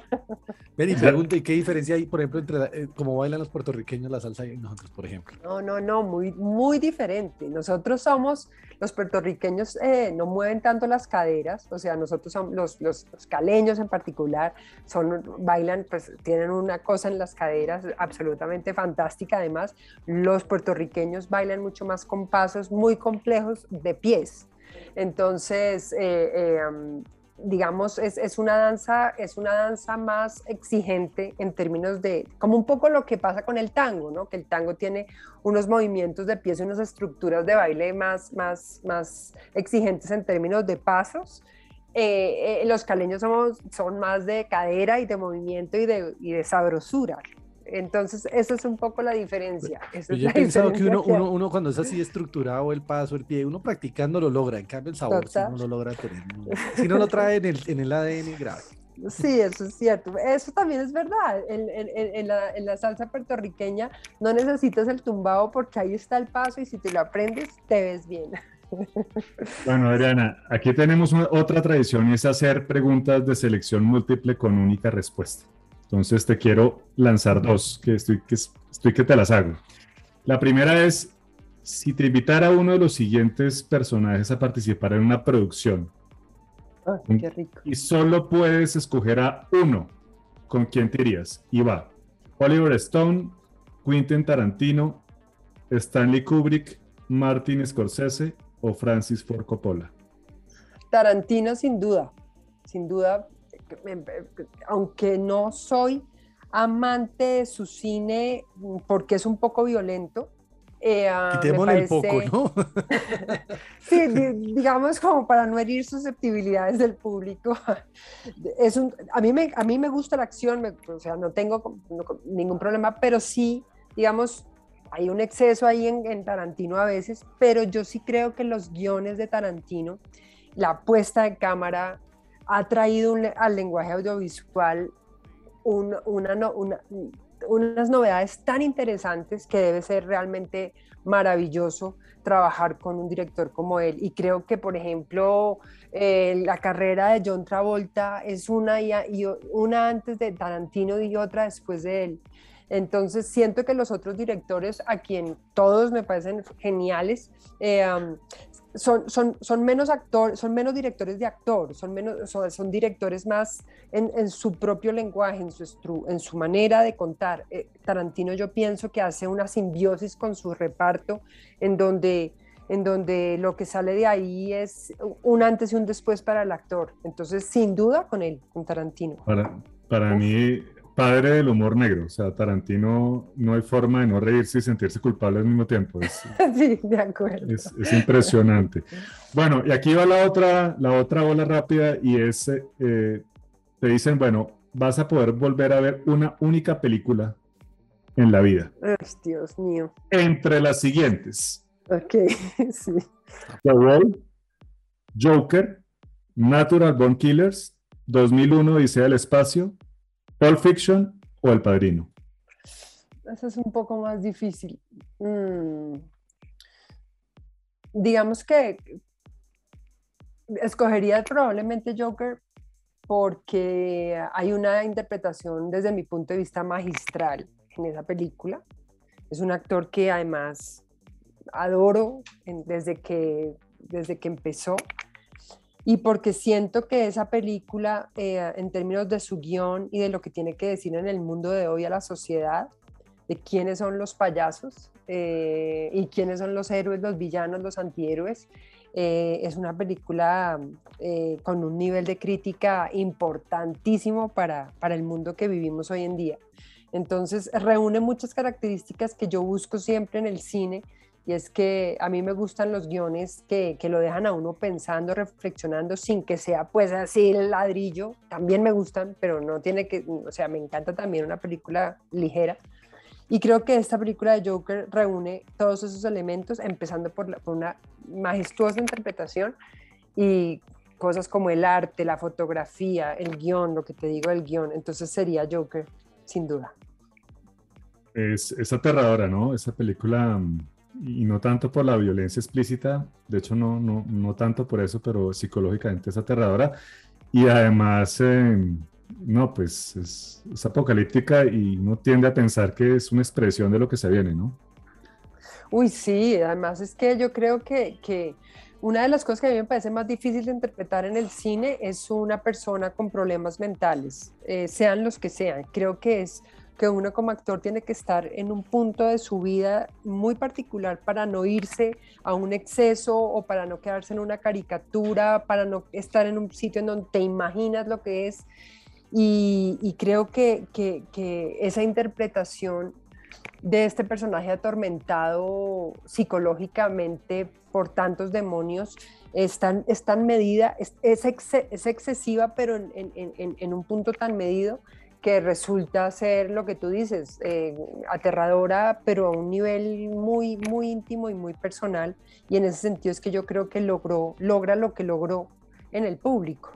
Ven y pregunta, ¿y qué diferencia hay, por ejemplo, entre eh, cómo bailan los puertorriqueños la salsa y nosotros, por ejemplo? No, no, no, muy, muy diferente. Nosotros somos, los puertorriqueños eh, no mueven tanto las caderas, o sea, nosotros somos, los, los, los caleños en particular, son, bailan, pues tienen una cosa en las caderas absolutamente fantástica. Además, los puertorriqueños bailan mucho más con pasos muy complejos de pies. Entonces, eh, um, digamos, es, es, una danza, es una danza más exigente en términos de, como un poco lo que pasa con el tango, ¿no? Que el tango tiene unos movimientos de pies y unas estructuras de baile más, más, más exigentes en términos de pasos. Eh, eh, los caleños somos, son más de cadera y de movimiento y de, y de sabrosura. Entonces, esa es un poco la diferencia. Esa Yo es he la pensado que uno, uno, uno cuando es así estructurado, el paso, el pie, uno practicando lo logra, en cambio el sabor si no lo logra tener. no- Si no lo trae en el, en el ADN grave. Sí, eso es cierto. Eso también es verdad. En, en- en- en la, en la salsa puertorriqueña no necesitas el tumbado porque ahí está el paso y si te lo aprendes, te ves bien. Bueno, Adriana, aquí tenemos una- otra tradición y es hacer preguntas de selección múltiple con única respuesta. Entonces te quiero lanzar dos, que estoy que, estoy que te las hago. La primera es, si te invitara a uno de los siguientes personajes a participar en una producción qué rico. y solo puedes escoger a uno, ¿con quién te irías? Y va, Oliver Stone, Quentin Tarantino, Stanley Kubrick, Martin Scorsese o Francis Ford Coppola. Tarantino sin duda, sin duda, aunque no soy amante de su cine mm, porque es un poco violento. eh, ah, Quitémosle el poco, parece- ¿no? Sí, di- digamos como para no herir susceptibilidades del público. Es un, a, mí me, a mí me gusta la acción, me- o sea, no tengo no- ningún problema, pero sí, digamos, hay un exceso ahí en, en Tarantino a veces, pero yo sí creo que los guiones de Tarantino, la puesta de cámara, ha traído al lenguaje audiovisual unas novedades tan interesantes que debe ser realmente maravilloso trabajar con un director como él. Y creo que, por ejemplo, eh, la carrera de John Travolta es una, y, una antes de Tarantino y otra después de él. Entonces siento que los otros directores, a quien todos me parecen geniales, eh, son, son, son menos actores, son menos directores de actor, son, menos, son, son directores más en, en su propio lenguaje, en su, en su manera de contar. Eh, Tarantino yo pienso que hace una simbiosis con su reparto en donde, en donde lo que sale de ahí es un antes y un después para el actor. Entonces, sin duda con él, con Tarantino. Para, para Uf. mí, padre del humor negro. O sea, Tarantino no hay forma de no reírse y sentirse culpable al mismo tiempo. Es, sí, de acuerdo. es- es impresionante. Bueno, y aquí va la otra, la otra bola rápida y es, eh, eh, te dicen, bueno, vas a poder volver a ver una única película en la vida. Ay, Dios mío. Entre las siguientes. Ok, sí. The Wall, Joker, Natural Born Killers, 2001 Odisea del Espacio, Pulp Fiction o El Padrino. Eso es un poco más difícil. Mm. Digamos que escogería probablemente Joker porque hay una interpretación desde mi punto de vista magistral en esa película. Es un actor que además adoro desde, que, desde que empezó y porque siento que esa película, eh, en términos de su guion y de lo que tiene que decir en el mundo de hoy a la sociedad, de quiénes son los payasos eh, y quiénes son los héroes, los villanos, los antihéroes. Eh, es una película con un nivel de crítica importantísimo para, para el mundo que vivimos hoy en día. Entonces reúne muchas características que yo busco siempre en el cine y es que a mí me gustan los guiones que, que lo dejan a uno pensando, reflexionando, sin que sea pues así el ladrillo. También me gustan, pero no tiene que, o sea, me encanta también una película ligera. Y creo que esta película de Joker reúne todos esos elementos, empezando por, una majestuosa interpretación y cosas como el arte, la fotografía, el guion, lo que te digo del guion. Entonces sería Joker. sin duda. Es, es aterradora, ¿no? Esa película, mm, y no tanto por la violencia explícita, de hecho no, no, no tanto por eso, pero psicológicamente es aterradora. Y además, eh, no, pues es, es, apocalíptica y uno tiende a pensar que es una expresión de lo que se viene, ¿no? Uy, sí, además es que yo creo que, que una de las cosas que a mí me parece más difícil de interpretar en el cine es una persona con problemas mentales, eh, sean los que sean. Creo que es que uno como actor tiene que estar en un punto de su vida muy particular para no irse a un exceso o para no quedarse en una caricatura, para no estar en un sitio en donde te imaginas lo que es. Y, creo que, que, esa interpretación de este personaje atormentado psicológicamente por tantos demonios es tan, medida, es, es, es excesiva, pero en, un punto tan medido que resulta ser lo que tú dices, eh, aterradora, pero a un nivel muy, muy íntimo y muy personal. Y en ese sentido es que yo creo que logró, logra lo que logró en el público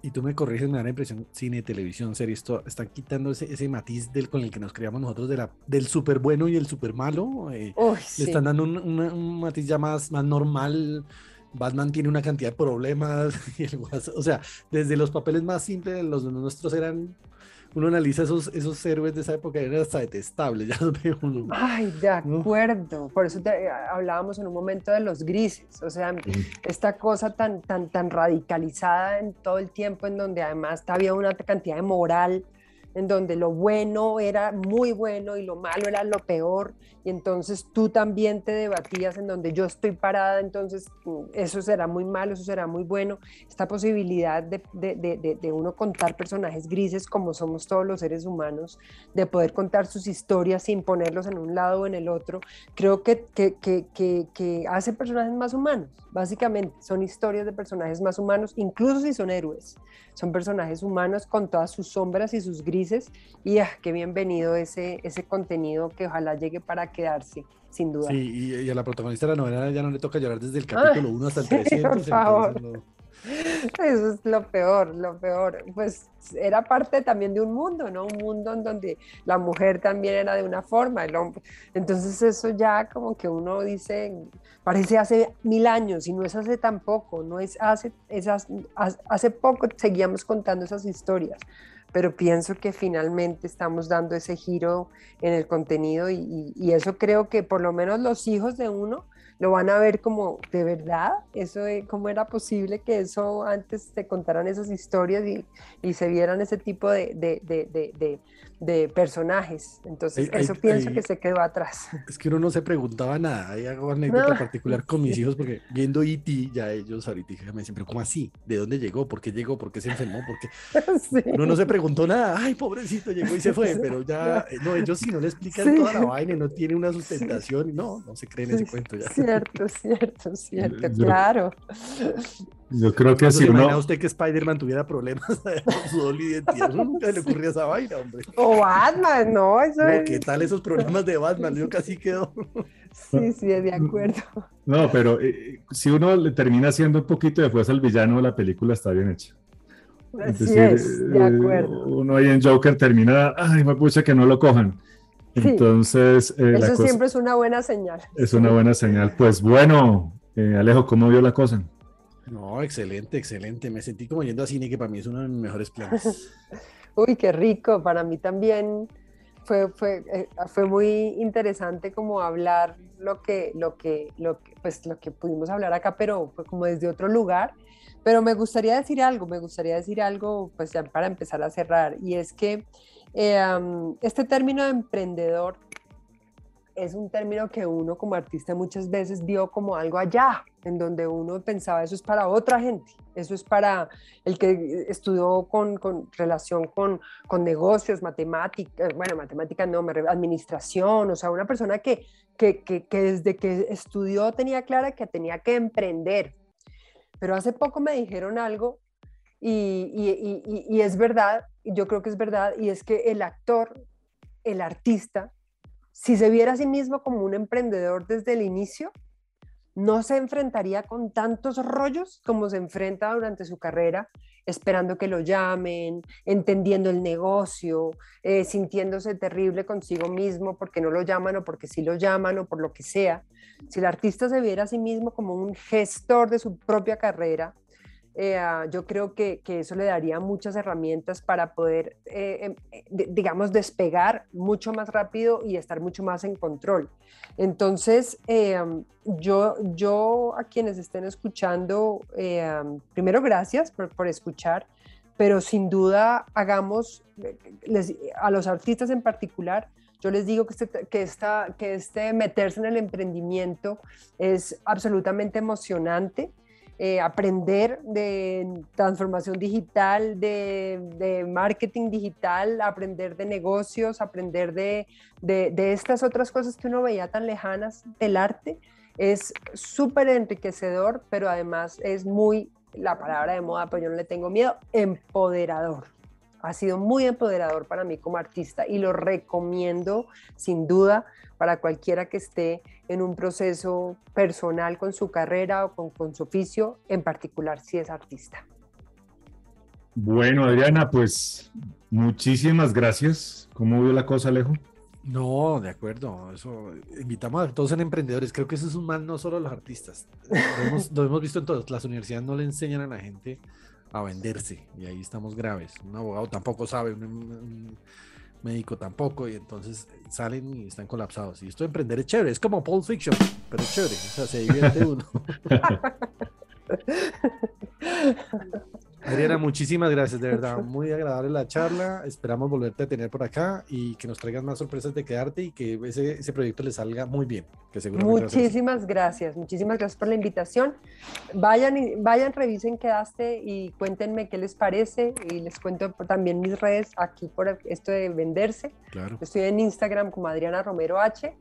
y tú me corriges, me da la impresión, cine, televisión, series, esto, están quitando ese, ese matiz del, con el que nos creamos nosotros de la, del súper bueno y el súper malo. Eh, Uy, le están dando un, un, un, matiz ya más, más normal. Batman tiene una cantidad de problemas. Y el, o sea, desde los papeles más simples, los nuestros eran uno analiza esos, esos héroes de esa época eran hasta detestables, ya los veo uno. Ay, de acuerdo. Por eso te, hablábamos en un momento de los grises, o sea, esta cosa tan, tan, tan radicalizada en todo el tiempo, en donde además había una cantidad de moral en donde lo bueno era muy bueno y lo malo era lo peor, y entonces tú también te debatías en donde yo estoy parada, entonces mm, eso será muy malo, eso será muy bueno. Esta posibilidad de, de, de, de uno contar personajes grises como somos todos los seres humanos, de poder contar sus historias sin ponerlos en un lado o en el otro, creo que, que, que, que hace personajes más humanos, básicamente. Son historias de personajes más humanos, incluso si son héroes. Son personajes humanos con todas sus sombras y sus grises y ah, qué bienvenido ese, ese contenido que ojalá llegue para quedarse, sin duda. Sí, y, a la protagonista de la novela ya no le toca llorar desde el capítulo 1 hasta el 300. Por favor. Eso es lo peor, lo peor. Pues era parte también de un mundo, ¿no? Un mundo en donde la mujer también era de una forma, el hombre. Entonces eso ya como que uno dice, parece hace mil años y no es hace tampoco, no es hace, esas, hace poco seguíamos contando esas historias pero pienso que finalmente estamos dando ese giro en el contenido y, eso creo que por lo menos los hijos de uno lo van a ver como de verdad, eso de cómo era posible que eso antes se contaran esas historias y, se vieran ese tipo de, de personajes. Entonces, eso pienso que se quedó atrás. Es que uno no se preguntaba nada. Hay algo anécdota particular con mis hijos, porque viendo E.T., ya ellos ahorita me dicen, pero ¿cómo así? ¿De dónde llegó? ¿Por qué llegó? ¿Por qué se enfermó? ¿Por qué? Uno no se preguntó nada. Ay, pobrecito, llegó y se fue. Pero ya, eh, no, ellos sí no le explican toda la vaina y no tiene una sustentación. No, no se creen ese cuento ya. Cierto, cierto, cierto, claro. Yo creo que si uno... usted que Spider-Man tuviera problemas con su doble identidad? Nunca le ocurría esa vaina, hombre. O Batman, ¿no? Eso ¿Qué tal esos problemas de Batman? Yo casi quedo... Sí, sí, de acuerdo. No, pero eh, si uno le termina haciendo un poquito de fuerza al villano, la película está bien hecha. Es decir, es, de acuerdo. Uno ahí en Joker termina, ay, me puse que no lo cojan. Entonces... Eh, Eso siempre es una buena señal. Es una buena señal. Pues bueno, eh, Alejo, ¿cómo vio la cosa? No, excelente, excelente. Me sentí como yendo a cine, que para mí es uno de mis mejores planes. Uy, qué rico. Para mí también fue, fue, eh, fue muy interesante como hablar lo que, lo, que, lo, que, pues, lo que pudimos hablar acá, pero fue como desde otro lugar. Pero me gustaría decir algo, me gustaría decir algo, pues ya para empezar a cerrar, y es que eh, este término de emprendedor es un término que uno como artista muchas veces vio como algo allá, en donde uno pensaba eso es para otra gente, eso es para el que estudió con, con relación con, con negocios, matemáticas, bueno, matemáticas no, administración, o sea, una persona que, que, que, que desde que estudió tenía clara que tenía que emprender. Pero hace poco me dijeron algo y, y, y, y es verdad, yo creo que es verdad, y es que el actor, el artista, si se viera a sí mismo como un emprendedor desde el inicio, no se enfrentaría con tantos rollos como se enfrenta durante su carrera, esperando que lo llamen, entendiendo el negocio, eh, sintiéndose terrible consigo mismo porque no lo llaman o porque sí lo llaman o por lo que sea. Si el artista se viera a sí mismo como un gestor de su propia carrera, eh, ah, yo creo que, eso le daría muchas herramientas para poder, eh, em, eh, digamos, despegar mucho más rápido y estar mucho más en control. Entonces, yo, yo a quienes estén escuchando, primero gracias por, escuchar, pero sin duda hagamos, a los artistas en particular, yo les digo que este, que, esta, que este meterse en el emprendimiento es absolutamente emocionante eh, aprender de transformación digital, de, marketing digital, aprender de negocios, aprender de, de, estas otras cosas que uno veía tan lejanas del arte, es súper enriquecedor, pero además es muy, la palabra de moda, pero yo no le tengo miedo, empoderador ha sido muy empoderador para mí como artista y lo recomiendo sin duda para cualquiera que esté en un proceso personal con su carrera o con, su oficio, en particular si es artista. Bueno, Adriana, pues muchísimas gracias. ¿Cómo vio la cosa, Alejo? No, de acuerdo. Eso invitamos a todos en emprendedores. Creo que eso es un mal no solo a los artistas. Lo hemos, lo hemos visto en todas Las universidades no le enseñan a la gente a venderse y ahí estamos graves. Un abogado tampoco sabe, un, médico tampoco y entonces salen y están colapsados. Y esto de emprender es chévere, es como Pulp Fiction, pero es chévere, o sea, se divierte uno. Adriana, muchísimas gracias, de verdad, muy agradable la charla. Esperamos volverte a tener por acá y que nos traigan más sorpresas de quedarte y que ese, ese proyecto le salga muy bien. Que muchísimas gracias, muchísimas gracias por la invitación. Vayan, y, vayan, revisen Quedaste y cuéntenme qué les parece y les cuento también mis redes aquí por esto de venderse. Claro. Estoy en Instagram como Adriana Romero H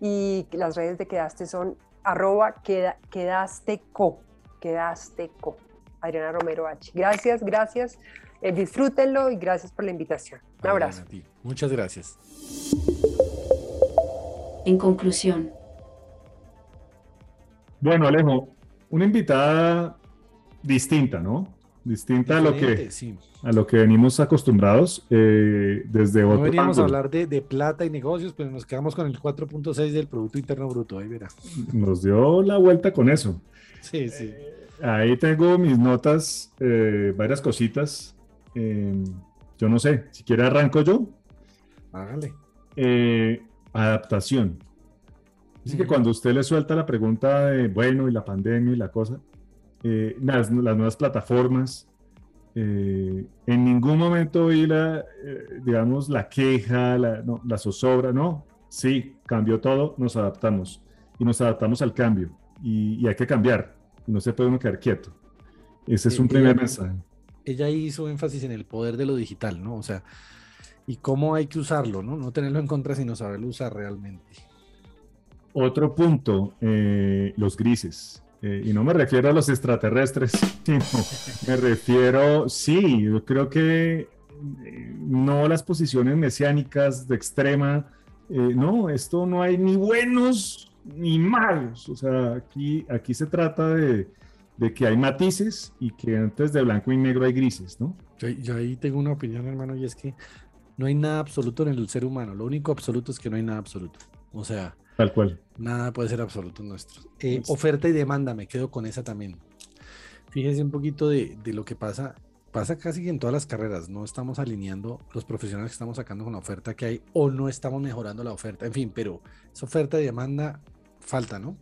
y las redes de Quedaste son arroba queda, quedasteco, quedasteco. Adriana Romero H. Gracias, gracias. Eh, disfrútenlo y gracias por la invitación. Un abrazo. Muchas gracias. En conclusión. Bueno, Alejo, una invitada distinta, ¿no? Distinta a lo que a lo que venimos acostumbrados eh, desde no veníamos a hablar de, de, plata y negocios, pero nos quedamos con el 4.6 del Producto Interno Bruto, ahí verá. Nos dio la vuelta con eso. Sí, sí. Eh, Ahí tengo mis notas, eh, varias cositas. Em, yo no sé, si quiere arranco yo. Hágale. Eh, adaptación. Así que cuando usted le suelta la pregunta de, bueno, y la pandemia y la cosa, eh, las, nuevas plataformas, en ningún momento vi la, digamos, la queja, la, no, la zozobra, no. Sí, cambió todo, nos adaptamos y nos adaptamos al cambio y hay que cambiar no se puede uno quedar quieto. Ese es un primer mensaje. Ella hizo énfasis en el poder de lo digital, ¿no? O sea, y cómo hay que usarlo, ¿no? No tenerlo en contra, sino saberlo usar realmente. Otro punto, eh, los grises. Eh, y no me refiero a los extraterrestres, sino me refiero, sí, yo creo que eh, no las posiciones mesiánicas de extrema, no, esto no hay ni buenos ni malos. O sea, aquí, aquí se trata de, de, que hay matices y que antes de blanco y negro hay grises, ¿no? Yo, ahí tengo una opinión, hermano, y es que no hay nada absoluto en el ser humano. Lo único absoluto es que no hay nada absoluto. O sea, tal cual. Nada puede ser absoluto nuestro. Eh, oferta y demanda, me quedo con esa también. Fíjese un poquito de, de lo que pasa pasa casi en todas las carreras, no estamos alineando los profesionales que estamos sacando con la oferta que hay o no estamos mejorando la oferta, en fin, pero esa oferta y demanda falta, ¿no?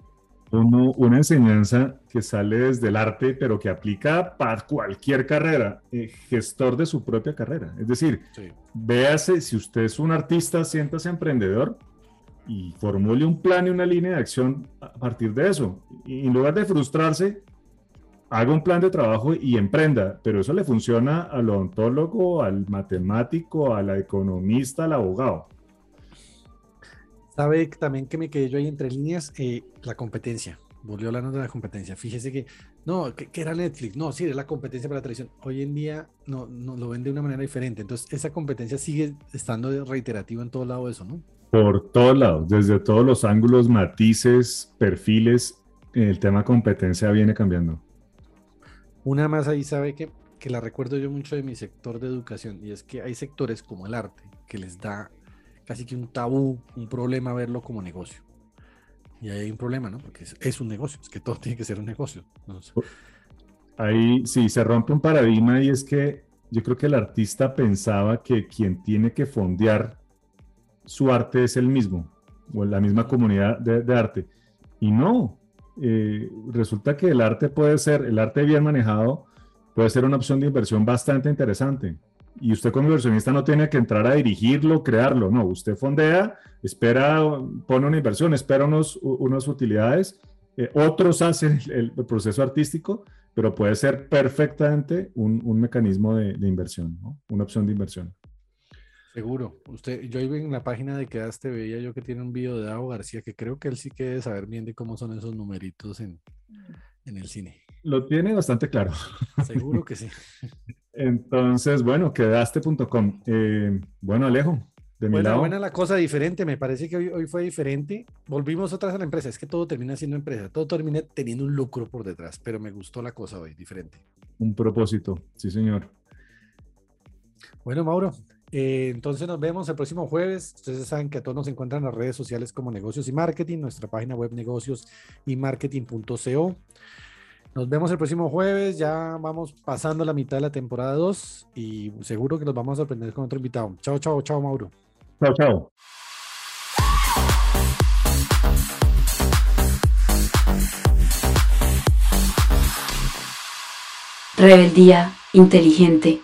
una enseñanza que sale desde el arte, pero que aplica para cualquier carrera, eh, gestor de su propia carrera. Es decir, véase, si usted es un artista, siéntase emprendedor y formule un plan y una línea de acción a partir de eso. Y en lugar de frustrarse, haga un plan de trabajo y emprenda, pero eso le funciona al odontólogo, al matemático, al economista, al abogado. Sabe también que me quedé yo ahí entre líneas, eh, la competencia. Volvió hablando de la competencia. Fíjese que, no, que, era Netflix. No, sí, es la competencia para la televisión. Hoy en día no, no lo ven de una manera diferente. Entonces, esa competencia sigue estando reiterativa en todo lado eso, ¿no? Por todos lados, desde todos los ángulos, matices, perfiles. el tema competencia viene cambiando. Una más ahí sabe que, que la recuerdo yo mucho de mi sector de educación y es que hay sectores como el arte que les da casi que un tabú, un problema verlo como negocio. Y ahí hay un problema, ¿no? Porque es, un negocio, es que todo tiene que ser un negocio. Ahí sí, se rompe un paradigma y es que yo creo que el artista pensaba que quien tiene que fondear su arte es el mismo, o la misma comunidad de, arte. Y no, eh, resulta que el arte puede ser, el arte bien manejado, puede ser una opción de inversión bastante interesante. Y usted como inversionista no tiene que entrar a dirigirlo, crearlo, no, usted fondea, espera, pone una inversión, espera unos, unas utilidades, eh, otros hacen el, proceso artístico, pero puede ser perfectamente un, un mecanismo de, inversión, ¿no? una opción de inversión. Seguro. Usted, yo iba en la página de Quedaste, veía yo que tiene un video de Davo García, que creo que él sí que debe saber bien de cómo son esos numeritos en, en el cine. Lo tiene bastante claro. Seguro que sí. Entonces, bueno, quedaste.com. Eh, bueno, Alejo, de mi lado. Buena la cosa diferente, me parece que hoy, hoy fue diferente. Volvimos otra vez a la empresa, es que todo termina siendo empresa, todo termina teniendo un lucro por detrás, pero me gustó la cosa hoy, diferente. Un propósito, sí señor. Bueno, Mauro, eh, entonces nos vemos el próximo jueves. Ustedes saben que a todos nos encuentran en las redes sociales como Negocios y Marketing, nuestra página web negocios y marketing.co. Nos vemos el próximo jueves, ya vamos pasando la mitad de la temporada 2 y seguro que nos vamos a sorprender con otro invitado. Chao, chao, chao, Mauro. Chao, chao. Rebeldía inteligente.